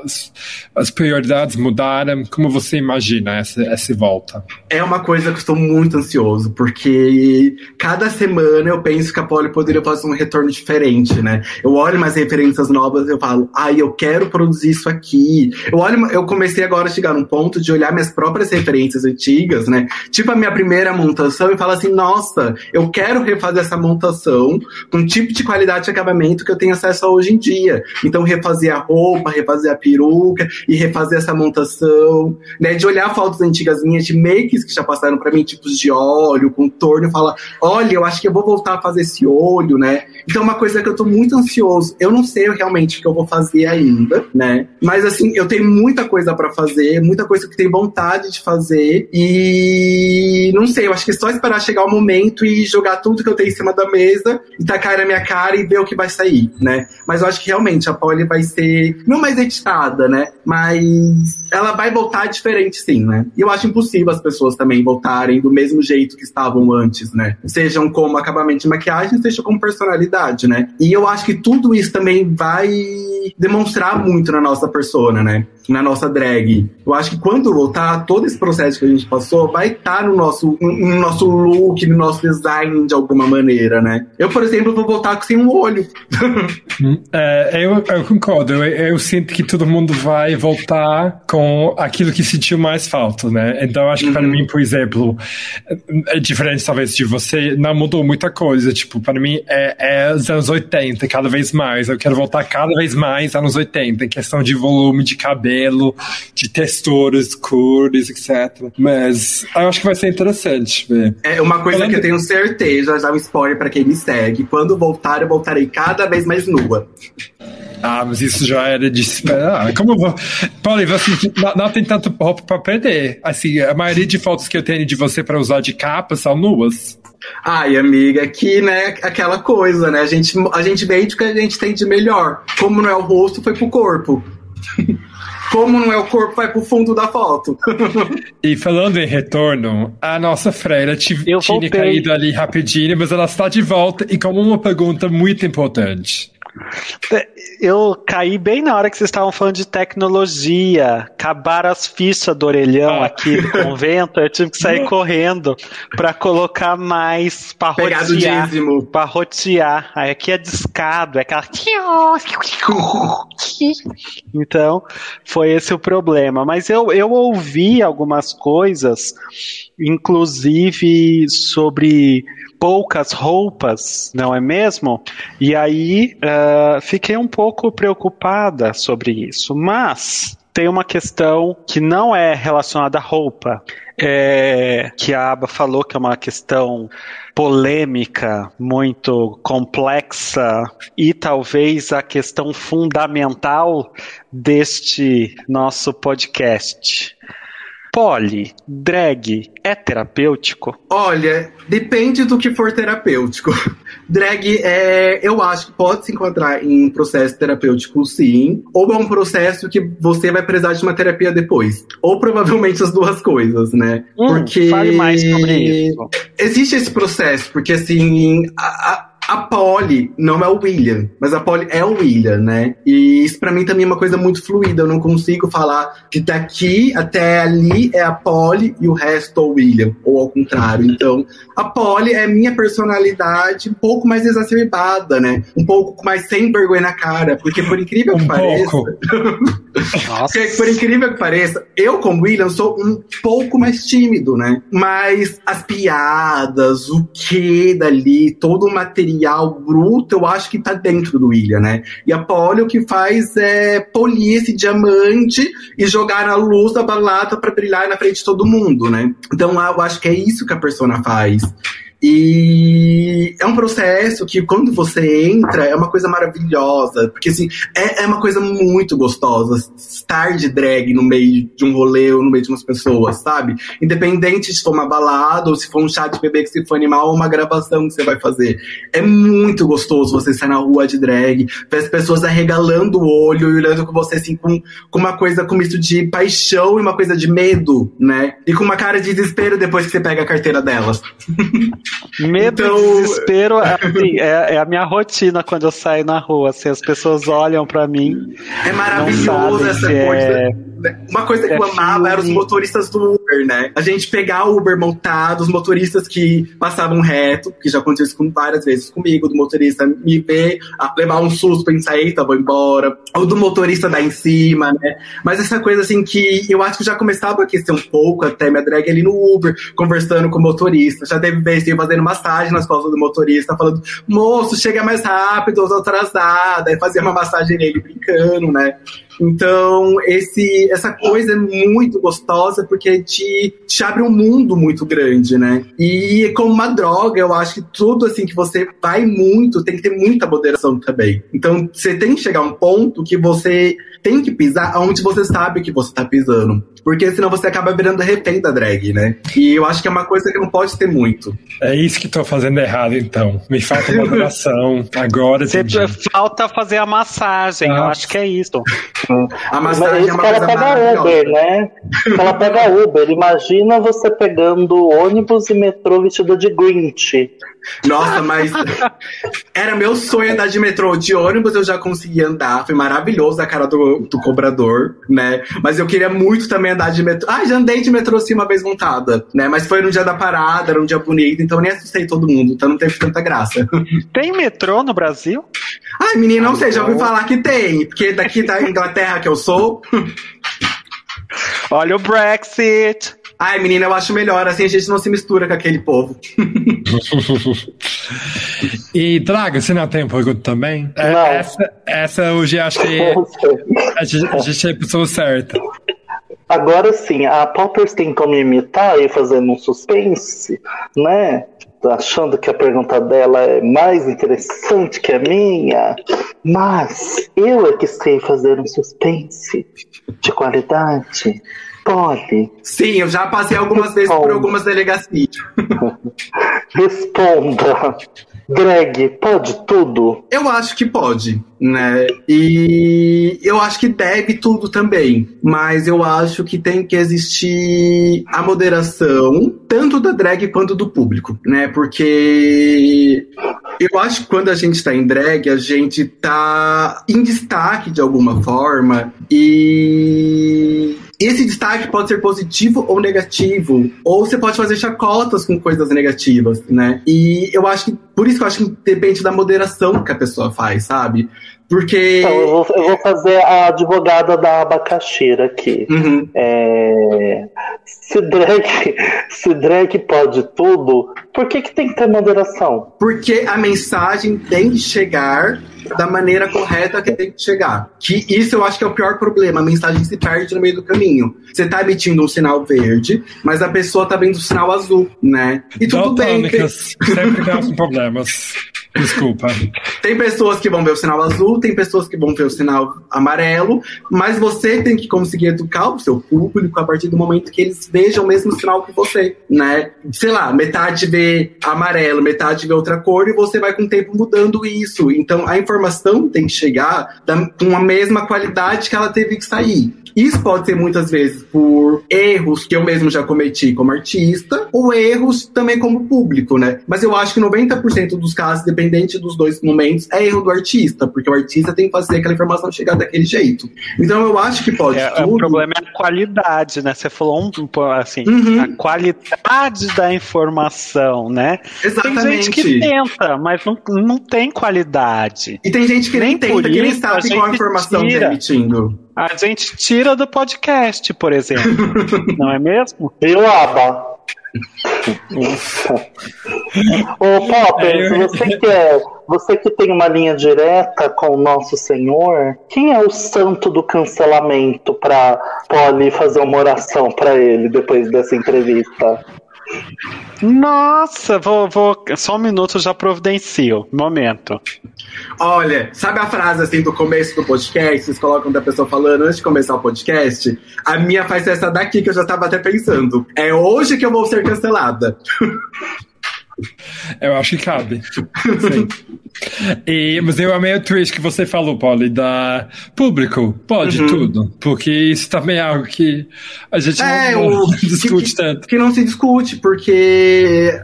As prioridades mudaram? Como você imagina essa, essa volta? É uma coisa que eu estou muito ansioso, porque cada semana eu penso que a Polly poderia fazer um retorno diferente né? Eu olho mais referências novas e eu falo, ai, ah, eu quero produzir isso aqui. Eu olho, eu comecei agora a chegar num ponto de olhar minhas próprias referências antigas, né? Tipo a minha primeira montação e falar assim, nossa, eu quero refazer essa montação com um tipo de qualidade de acabamento que eu tenho acesso hoje em dia. Então, refazer a roupa, refazer a peruca e refazer essa montação, né? De olhar fotos antigas minhas de makes que já passaram para mim, tipos de óleo, contorno, e falar, olha, eu acho que eu vou voltar a fazer esse olho, né? Então, uma coisa que eu tô muito ansioso. Eu não sei realmente o que eu vou fazer ainda, né? Mas assim, eu tenho muita coisa para fazer, muita coisa que tenho vontade de fazer. E não sei, eu acho que é só esperar chegar o momento e jogar tudo que eu tenho em cima da mesa e tacar na minha cara e ver o que vai sair, né? Mas eu acho que realmente a Polly vai ser, não mais editada, né? Mas ela vai voltar diferente sim, né? E eu acho impossível as pessoas também voltarem do mesmo jeito que estavam antes, né? Sejam como acabamento de maquiagem, seja como personalidade, né? E eu acho que tudo isso também vai demonstrar muito na nossa persona, né? Na nossa drag. Eu acho que quando voltar, todo esse processo que a gente passou vai estar tá no, nosso, no nosso look, no nosso design de alguma maneira, né? Eu, por exemplo, vou voltar sem um olho. (laughs) é, eu, eu, concordo. Eu, eu, sinto que todo mundo vai voltar com aquilo que sentiu mais falta, né? Então, acho que uhum. para mim, por exemplo, é diferente talvez de você, não mudou muita coisa. Tipo, para mim é, é os anos 80, cada vez mais. Eu quero voltar cada vez mais anos 80, em questão de volume de cabelo, de texturas, cores, etc. Mas eu acho que vai ser interessante ver. É uma coisa Falando... que eu tenho certeza, já um spoiler para quem me segue. Quando voltar, eu voltarei cada vez mais nua. Ah, mas isso já era de esperar. Como eu vou. Paulo, você não, não tem tanto roupa para perder. Assim, a maioria de fotos que eu tenho de você para usar de capa são nuas. Ai, amiga, aqui, né, aquela coisa, né? A gente, a gente vende o que a gente tem de melhor. Como não é o rosto, foi pro corpo. (laughs) Como não é o corpo, vai pro fundo da foto. (laughs) e falando em retorno, a nossa freira tinha caído ali rapidinho, mas ela está de volta e com uma pergunta muito importante. Eu caí bem na hora que vocês estavam falando de tecnologia. Acabaram as fichas do orelhão ah. aqui do convento. Eu tive que sair correndo para colocar mais para rotear. Para rotear. Aí aqui é discado, é aquela. (laughs) Então, foi esse o problema. Mas eu, eu ouvi algumas coisas, inclusive sobre poucas roupas, não é mesmo? E aí uh, fiquei um pouco preocupada sobre isso. Mas tem uma questão que não é relacionada à roupa, é, que a Aba falou que é uma questão polêmica, muito complexa e talvez a questão fundamental deste nosso podcast. Poli, drag é terapêutico? Olha, depende do que for terapêutico. (laughs) Drag é, eu acho que pode se encontrar em um processo terapêutico, sim, ou é um processo que você vai precisar de uma terapia depois, ou provavelmente as duas coisas, né? Hum, porque fale mais sobre isso. Existe esse processo, porque assim, a, a a Polly não é o William, mas a Polly é o William, né? E isso para mim também é uma coisa muito fluida. Eu não consigo falar que daqui até ali é a Polly e o resto é o William, ou ao contrário. Então, a Polly é minha personalidade um pouco mais exacerbada, né? Um pouco mais sem vergonha na cara, porque por incrível que um pareça. (laughs) porque, por incrível que pareça, eu, como William, sou um pouco mais tímido, né? Mas as piadas, o que dali, todo o material material bruto, eu acho que tá dentro do William, né? E a Polly o que faz é polir esse diamante e jogar na luz da balada para brilhar na frente de todo mundo, né? Então eu acho que é isso que a persona faz. E é um processo que, quando você entra, é uma coisa maravilhosa. Porque, assim, é, é uma coisa muito gostosa estar de drag no meio de um rolê ou no meio de umas pessoas, sabe? Independente se for uma balada ou se for um chá de bebê que se for animal ou uma gravação que você vai fazer. É muito gostoso você sair na rua de drag, ver as pessoas arregalando o olho e olhando com você, assim, com, com uma coisa com isso de paixão e uma coisa de medo, né? E com uma cara de desespero depois que você pega a carteira delas. (laughs) Medo então... e desespero (laughs) assim, é, é, a minha rotina quando eu saio na rua. Assim, as pessoas olham para mim. É maravilhoso essa coisa. É... Uma coisa que é eu amava eram os motoristas do Uber, né? A gente pegar o Uber montado, os motoristas que passavam reto, que já aconteceu isso várias vezes comigo, do motorista me ver, levar um susto, pensar, eita, vou embora. Ou do motorista dar em cima, né? Mas essa coisa assim que eu acho que já começava a aquecer um pouco até minha drag ali no Uber, conversando com o motorista. Já teve vez que fazendo massagem nas costas do motorista, falando, moço, chega mais rápido, eu tô atrasada. Aí fazia uma massagem nele brincando, né? Então, esse, essa coisa é muito gostosa porque te, te abre um mundo muito grande, né? E como uma droga, eu acho que tudo assim que você vai muito, tem que ter muita moderação também. Então, você tem que chegar a um ponto que você tem que pisar onde você sabe que você tá pisando. Porque senão você acaba virando refém da drag, né? E eu acho que é uma coisa que não pode ter muito. É isso que tô fazendo errado, então. Me falta moderação. (laughs) Agora entendi. falta fazer a massagem, eu Ah. acho que é isso. A Mas massagem isso é uma que ela coisa pega. Uber, né? Ela pega Uber. Imagina você pegando ônibus e metrô vestido de Grinch. Nossa, mas era meu sonho andar de metrô. De ônibus eu já consegui andar. Foi maravilhoso a cara do, do cobrador, né? Mas eu queria muito também andar de metrô. Ah, já andei de metrô sim uma vez montada, né? Mas foi no dia da parada, era um dia bonito, então eu nem assustei todo mundo, então não teve tanta graça. Tem metrô no Brasil? Ai, menino, não sei, já ouvi falar que tem, porque daqui da Inglaterra que eu sou. Olha o Brexit. Ai, menina, eu acho melhor, assim a gente não se mistura com aquele povo. (laughs) E, Draga, você não tem pergunta também? É, Não. Essa, essa hoje acho que (laughs) a gente, a gente é a pessoa certa. Agora sim, a Poppers tentou me imitar e fazendo um suspense, né? Achando que a pergunta dela é mais interessante que a minha. Mas eu é que sei fazer um suspense de qualidade. Pode. Sim, eu já passei algumas vezes por algumas delegacias. (laughs) Responda. Drag, pode tudo? Eu acho que pode, né? E eu acho que deve tudo também. Mas eu acho que tem que existir a moderação, tanto da drag quanto do público, né? Porque eu acho que quando a gente tá em drag, a gente tá em destaque de alguma forma. E esse destaque pode ser positivo ou negativo. Ou você pode fazer chacotas com coisas negativas, né? E eu acho que. Por isso que eu acho que depende da moderação que a pessoa faz, sabe? Porque. Então, eu vou, eu vou fazer a advogada da abacaxeira aqui. Uhum. É, se, drag, (laughs) se drag pode tudo, por que, que tem que ter moderação? Porque a mensagem tem que chegar da maneira correta que tem que chegar. Que isso eu acho que é o pior problema. A mensagem se perde no meio do caminho. Você tá emitindo um sinal verde, mas a pessoa tá vendo o sinal azul, né? E tudo bem. Tem, (laughs) sempre causam problemas. Desculpa. tem pessoas que vão ver o sinal azul, tem pessoas que vão ver o sinal amarelo, mas você tem que conseguir educar o seu público a partir do momento que eles vejam o mesmo sinal que você, né? Sei lá, metade vê amarelo, metade vê outra cor e você vai com o tempo mudando isso. Então a informação tem que chegar da- com a mesma qualidade que ela teve que sair. Isso pode ser muitas vezes por erros que eu mesmo já cometi como artista, ou erros também como público, né? Mas eu acho que 90% dos casos, dependente dos dois momentos, é erro do artista, porque o artista tem que fazer aquela informação chegar daquele jeito. Então eu acho que pode É, tudo. o problema é a qualidade, né? Você falou um, assim, Uhum. a qualidade da informação, né? Exatamente. Tem gente que tenta, mas não, não tem qualidade. E tem gente que nem, Nem tenta, que nem a sabe qual a informação tira. tá emitindo. A gente tira do podcast, por exemplo. (laughs) não é mesmo? Viu, Aba? (laughs) Ô, Poppers, eu- você que, é, você que tem uma linha direta com o nosso Senhor, quem é o santo do cancelamento pra Polly fazer uma oração pra ele depois dessa entrevista? Nossa, vou, vou. Só um minuto, já providencio. Momento. Olha, sabe a frase assim do começo do podcast? Vocês colocam da pessoa falando antes de começar o podcast? A minha faz essa daqui que eu já tava até pensando. É hoje que eu vou ser cancelada. (laughs) (laughs) Eu acho que cabe. E, mas eu amei o twist que você falou, Polly, da público. Pode Uhum. tudo. Porque isso também é algo que a gente É, não, não o- discute que, tanto. Que não se discute, porque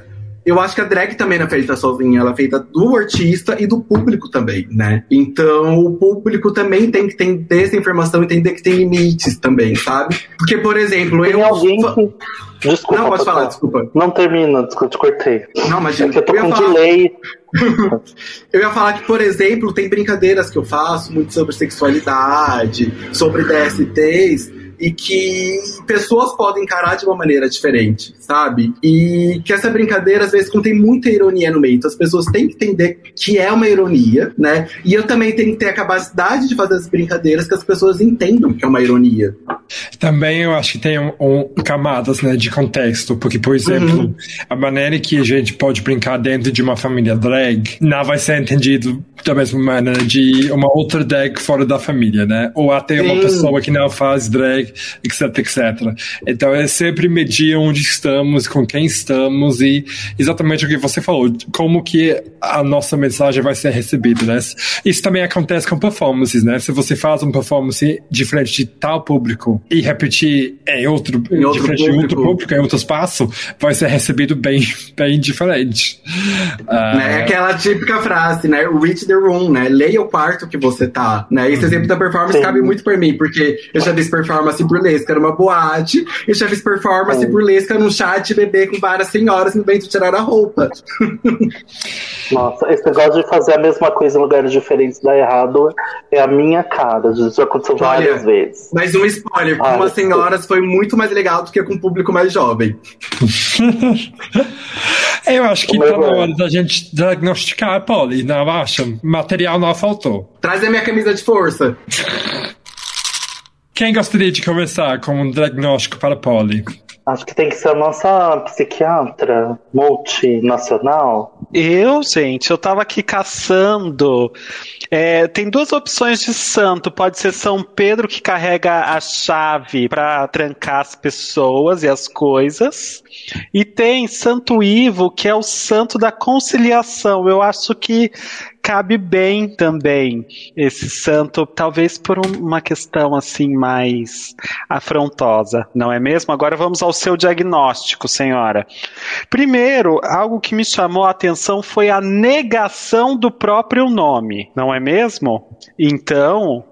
eu acho que a drag também não é feita sozinha, ela é feita do artista e do público também, né? Então o público também tem que ter essa informação e entender que tem limites também, sabe? Porque, por exemplo, Tem eu. alguém que. Desculpa, Não, pode falar, desculpa. Não termina, desculpa, te cortei. Não, É imagina. que eu tô Eu ia com falar- delay. (laughs) Eu ia falar que, por exemplo, tem brincadeiras que eu faço muito sobre sexualidade, sobre DSTs, e que pessoas podem encarar de uma maneira diferente, sabe? E que essa brincadeira às vezes contém muita ironia no meio. Então as pessoas têm que entender que é uma ironia, né? E eu também tenho que ter a capacidade de fazer as brincadeiras que as pessoas entendam que é uma ironia. Também eu acho que tem um, um, camadas né, de contexto, porque, por exemplo, uhum. a maneira que a gente pode brincar dentro de uma família drag não vai ser entendido da mesma maneira de uma outra drag fora da família, né? Ou até Sim. uma pessoa que não faz drag, etc, etc. Então é sempre medir onde estamos, com quem estamos e exatamente o que você falou, como que a nossa mensagem vai ser recebida, né? Isso também acontece com performances, né? Se você faz uma performance diferente de tal público e repetir em outro, em outro diferente público. de outro público, em outro espaço, vai ser recebido bem, (laughs) bem diferente. Uh... É aquela típica frase, né? Reach the room, né? Leia o quarto que você tá, né? Esse exemplo da performance Sim. cabe muito pra mim, porque eu já fiz performance burlesca numa boate, eu já fiz performance Sim. burlesca num chat bebê com várias senhoras no vento tirar a roupa. (laughs) Nossa, esse negócio de fazer a mesma coisa em lugares diferentes dar errado é a minha cara. Já aconteceu Olha, várias vezes. Mas um spoiler, com umas senhoras foi muito mais legal do que com o público mais jovem. (laughs) Eu acho que tá na hora da gente diagnosticar, Polly, não acha? Material não faltou. Traz a minha camisa de força. (laughs) Quem gostaria de começar com um diagnóstico para Polly? Acho que tem que ser a nossa psiquiatra multinacional. Eu, gente, eu tava aqui caçando. É, tem duas opções de santo. Pode ser São Pedro que carrega a chave para trancar as pessoas e as coisas. E tem Santo Ivo, que é o santo da conciliação. Eu acho que cabe bem também esse santo, talvez por um, uma questão assim mais afrontosa, não é mesmo? Agora vamos ao seu diagnóstico, senhora. Primeiro, algo que me chamou a atenção foi a negação do próprio nome, não é mesmo? Então,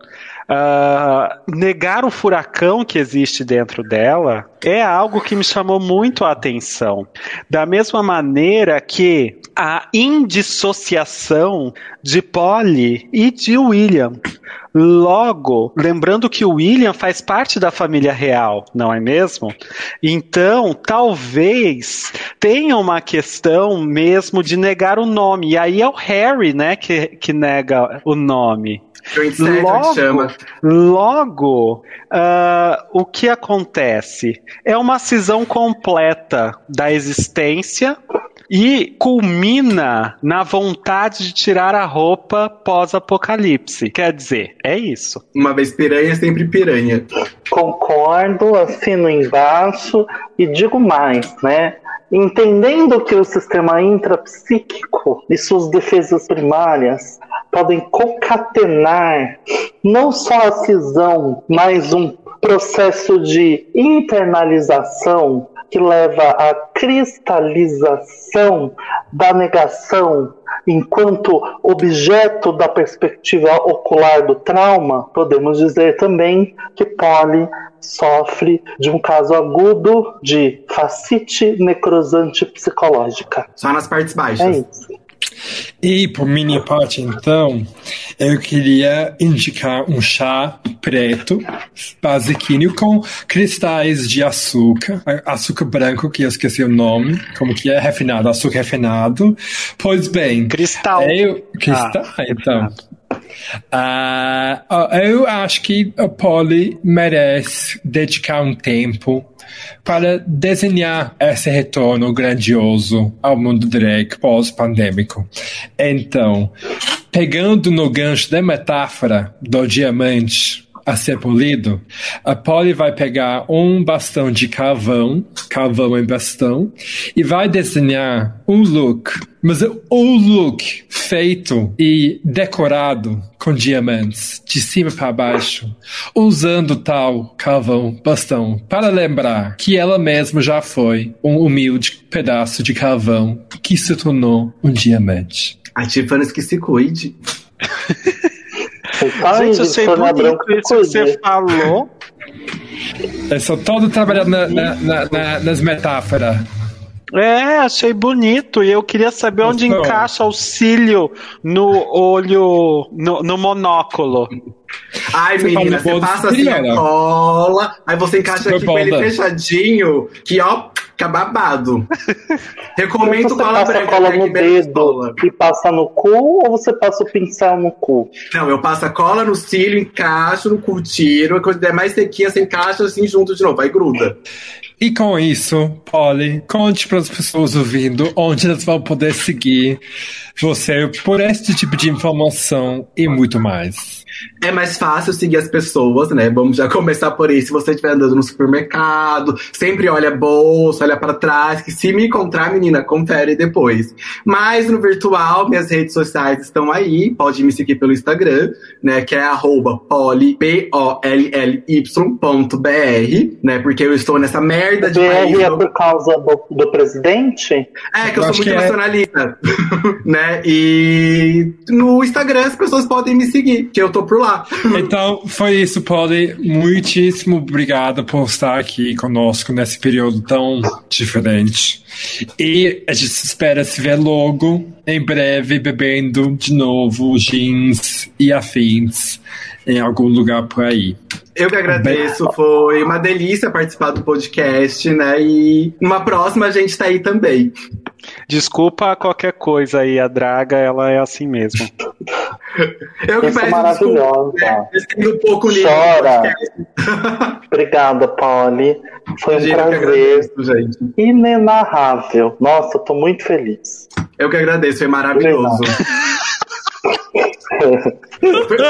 Uh, negar o furacão que existe dentro dela é algo que me chamou muito a atenção. Da mesma maneira que a indissociação de Polly e de William. Logo, lembrando que o William faz parte da família real, não é mesmo? Então, talvez tenha uma questão mesmo de negar o nome. E aí é o Harry, né, que, que nega o nome. Logo, logo uh, o que acontece? É uma cisão completa da existência e culmina na vontade de tirar a roupa pós-apocalipse. Quer dizer, é isso. Uma vez piranha, sempre piranha. Concordo, assino embaixo e digo mais, né? Entendendo que o sistema intrapsíquico e suas defesas primárias podem concatenar não só a cisão, mas um processo de internalização que leva à cristalização da negação enquanto objeto da perspectiva ocular do trauma, podemos dizer também que Polly sofre de um caso agudo de facite necrosante psicológica. Só nas partes baixas. É isso. E por minha parte, então, eu queria indicar um chá preto, basiquinho, com cristais de açúcar, açúcar branco, que eu esqueci o nome, como que é, refinado, açúcar refinado. Pois bem... Cristal. Eu, cristal, ah, então. Uh, eu acho que a Polly merece dedicar um tempo para desenhar esse retorno grandioso ao mundo drag pós-pandêmico. Então, pegando no gancho da metáfora do diamante a ser polido, a Polly vai pegar um bastão de carvão, carvão em bastão, e vai desenhar um look, mas o look feito e decorado com diamantes, de cima para baixo, usando tal carvão bastão, para lembrar que ela mesma já foi um humilde pedaço de carvão que se tornou um diamante. A Tiffany que se cuide. Gente, eu sei bonito isso que você falou. Eu sou todo trabalhando na, na, na, nas metáforas. É, achei bonito. E eu queria saber onde encaixa o cílio no olho, no, no monóculo. Ai, Você menina, você passa assim a cola, aí você encaixa aqui com ele fechadinho, que ó, fica babado. Recomendo você cola branca, cola né, no dedo cola. e passa no cu ou você passa o pincel no cu? Não, eu passo a cola no cílio, encaixo no cu, tiro, quando der mais sequinha, você encaixa assim junto de novo, aí gruda. E com isso, Polly, conte para as pessoas ouvindo onde elas vão poder seguir você por esse tipo de informação e muito mais. É mais fácil seguir as pessoas, né? Vamos já (laughs) começar por aí. Se você estiver andando no supermercado, sempre olha a bolsa, olha pra trás, que se me encontrar, menina, confere depois. Mas no virtual, minhas redes sociais estão aí. Pode me seguir pelo Instagram, né? Que é arroba poli, P-O-L-L-Y ponto BR, né? Porque eu estou nessa merda de país. BR é por causa do, do presidente? É, que eu, Eu sou muito é- nacionalista, (laughs) né? E no Instagram as pessoas podem me seguir, que eu tô por lá. Então, foi isso, Polly. Muitíssimo obrigado por estar aqui conosco nesse período tão diferente. E a gente espera se ver logo, em breve, bebendo de novo jeans e afins em algum lugar por aí. Eu que agradeço, foi uma delícia participar do podcast, né? E numa próxima a gente tá aí também. Desculpa qualquer coisa aí, a Draga, ela é assim mesmo. (laughs) Eu que Isso é peço maravilhosa. desculpa, né? Um pouco. Chora. (laughs) Obrigada, Polly. Foi um Eu que prazer agradeço, gente. inenarrável. Nossa, eu tô muito feliz. Eu que agradeço, foi maravilhoso.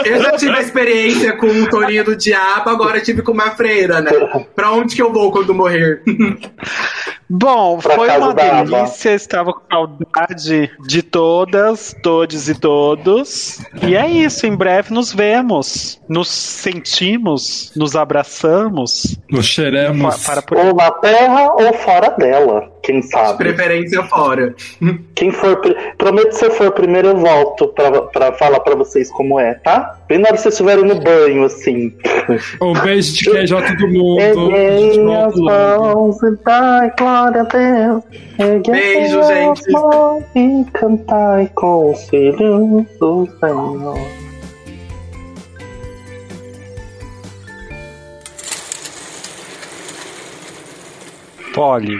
Eu já tive a experiência com o Torinho do Diabo, agora eu tive com uma freira, né? Pra onde que eu vou quando morrer? (laughs) Bom, Pra foi uma delícia, estava com saudade de todas, todos e todos. E é isso, em breve nos vemos, nos sentimos, nos abraçamos. Nos cheiramos. Para por Ou na terra ou fora dela, quem De sabe. preferência fora. Quem for, prometo que se eu for primeiro eu volto pra falar pra vocês como é, tá? Bem na hora que vocês estiverem no banho, assim. Um beijo de queijo a todo mundo. (laughs) Erguei as mãos e dai glória a Deus. Erguei Beijo, as gente. mãos E cantai com os filhos do Senhor. Polly,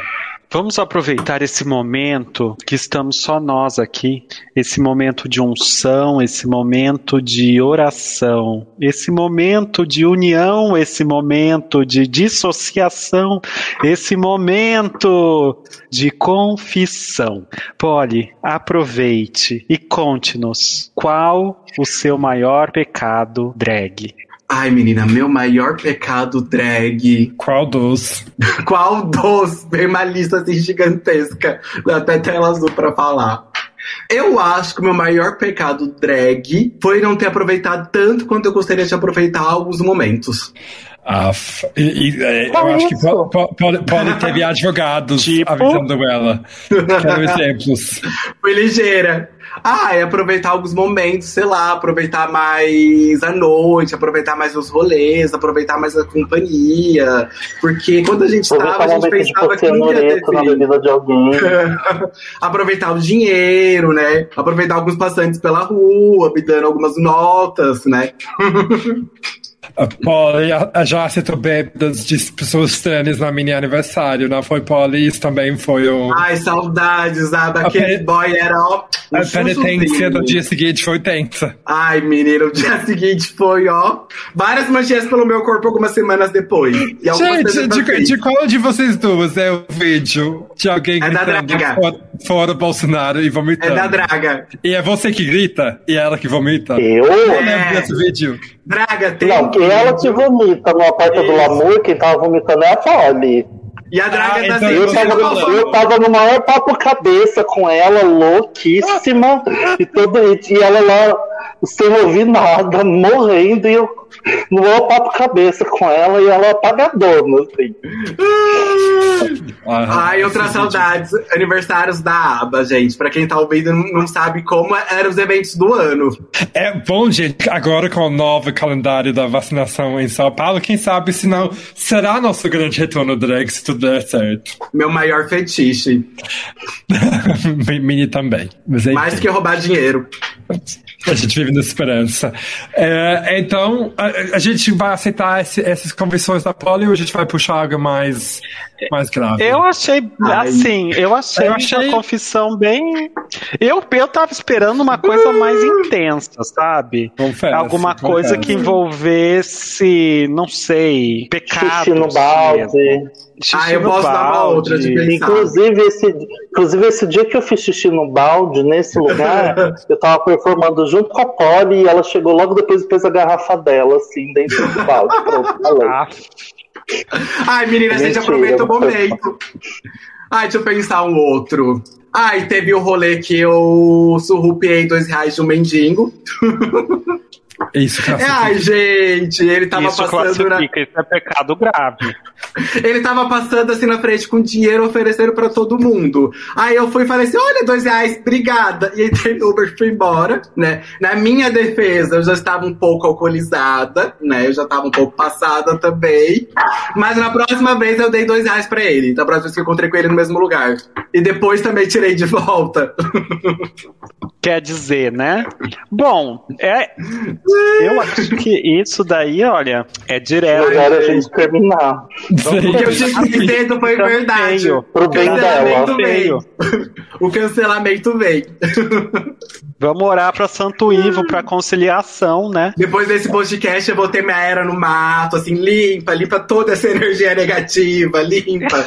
vamos aproveitar esse momento que estamos só nós aqui, esse momento de unção, esse momento de oração, esse momento de união, esse momento de dissociação, esse momento de confissão. Polly, aproveite e conte-nos qual o seu maior pecado drag. Ai, menina, meu maior pecado drag. Qual dos? (laughs) Qual dos? Vem uma lista assim gigantesca. Dá até tela azul pra falar. Eu acho que o meu maior pecado drag foi não ter aproveitado tanto quanto eu gostaria de aproveitar alguns momentos. Ah, e- e, é, eu Qual acho que isso? pode, pode teve (laughs) advogados Tipo? avisando ela. Quero (laughs) exemplos. Foi ligeira. Ah, é aproveitar alguns momentos, sei lá, aproveitar mais a noite, aproveitar mais os rolês, aproveitar mais a companhia. Porque quando a gente tava, a gente pensava que ia ter de alguém. (laughs) aproveitar o dinheiro, né? Aproveitar alguns passantes pela rua, me dando algumas notas, né? (laughs) A Polly a- a já aceitou bêbadas de pessoas estranhas na minha aniversário, não foi, Polly? Isso também foi um... Ai, saudades, sabe? A Aquele pe- boy era, ó. um a penitência no dia seguinte foi tensa. Ai, menino, o dia (laughs) seguinte foi, ó. Várias manchas pelo meu corpo algumas semanas depois. E Gente, de, de qual de vocês duas é o vídeo de alguém É gritando fora, fora Bolsonaro e É vomitando? da Draga. E é você que grita e é ela que vomita? Eu? Eu É. lembro desse vídeo. Draga, tem. Não, que ela que vomita no porta do. Lamour, quem tava vomitando é a Polly. E a Draga Ah, tá então Eu tava, falando. eu tava no maior papo cabeça com ela, louquíssima, e, todo, e, e ela lá sem ouvir nada, morrendo, e eu no maior papo cabeça com ela, e ela apagadona, assim. Ah, Ai, outras saudades. Aniversários da aba, gente. Pra quem tá ouvindo não não sabe como eram os eventos do ano. É bom, gente, agora com o novo calendário da vacinação em São Paulo, quem sabe se não será nosso grande retorno drag se tudo der certo. Meu maior fetiche. (laughs) Mini também. Mas é Mais que roubar dinheiro. (laughs) A gente vive na esperança. É, então, a, a, gente vai aceitar esse, essas convenções da Poli ou a gente vai puxar algo mais, mais grave? Eu achei, Ai. assim, eu achei, eu achei uma confissão bem. Eu, eu tava esperando uma coisa mais intensa, sabe? Confesso, Alguma confesso. coisa que envolvesse, não sei, pecado. Xixi no balde. Xixi ah, eu posso balde. dar uma outra de pensar. Inclusive esse, inclusive, esse dia que eu fiz xixi no balde, nesse lugar, (laughs) eu tava performando junto com a Polly e ela chegou logo depois e fez a garrafa dela, assim, dentro do balde. Pronto. Ah. Ai, menina, a gente aproveita o momento. Ai, deixa eu pensar um outro. Ai, teve o rolê que eu surrupiei dois reais de um mendigo. (laughs) Isso, é, ai, gente, ele tava isso passando. Na... Isso é pecado grave. ele tava passando assim na frente com dinheiro oferecendo para todo mundo. Aí eu fui e falei assim: olha, dois reais, obrigada. E entrei no Uber e fui embora, né? Na minha defesa, eu já estava um pouco alcoolizada, né? Eu já estava um pouco passada também. Mas na próxima vez eu dei dois reais pra ele. Da próxima vez que eu encontrei com ele no mesmo lugar. E depois também tirei de volta. (laughs) Quer dizer, né? Bom, é. Eu acho que isso daí, olha, é direto. Agora a gente terminar. O que eu tinha que dizer foi verdade. Pro bem dela. Veio. O cancelamento veio. Vamos orar pra Santo Ivo, pra conciliação, né? Depois desse podcast, eu vou ter minha era no mato, assim, limpa, limpa toda essa energia negativa, limpa.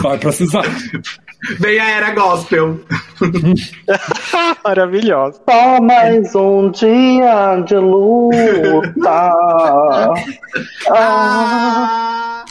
Vai precisar. Vem a era gospel. (laughs) Maravilhosa. Só mais um dia de luta. (laughs) ah.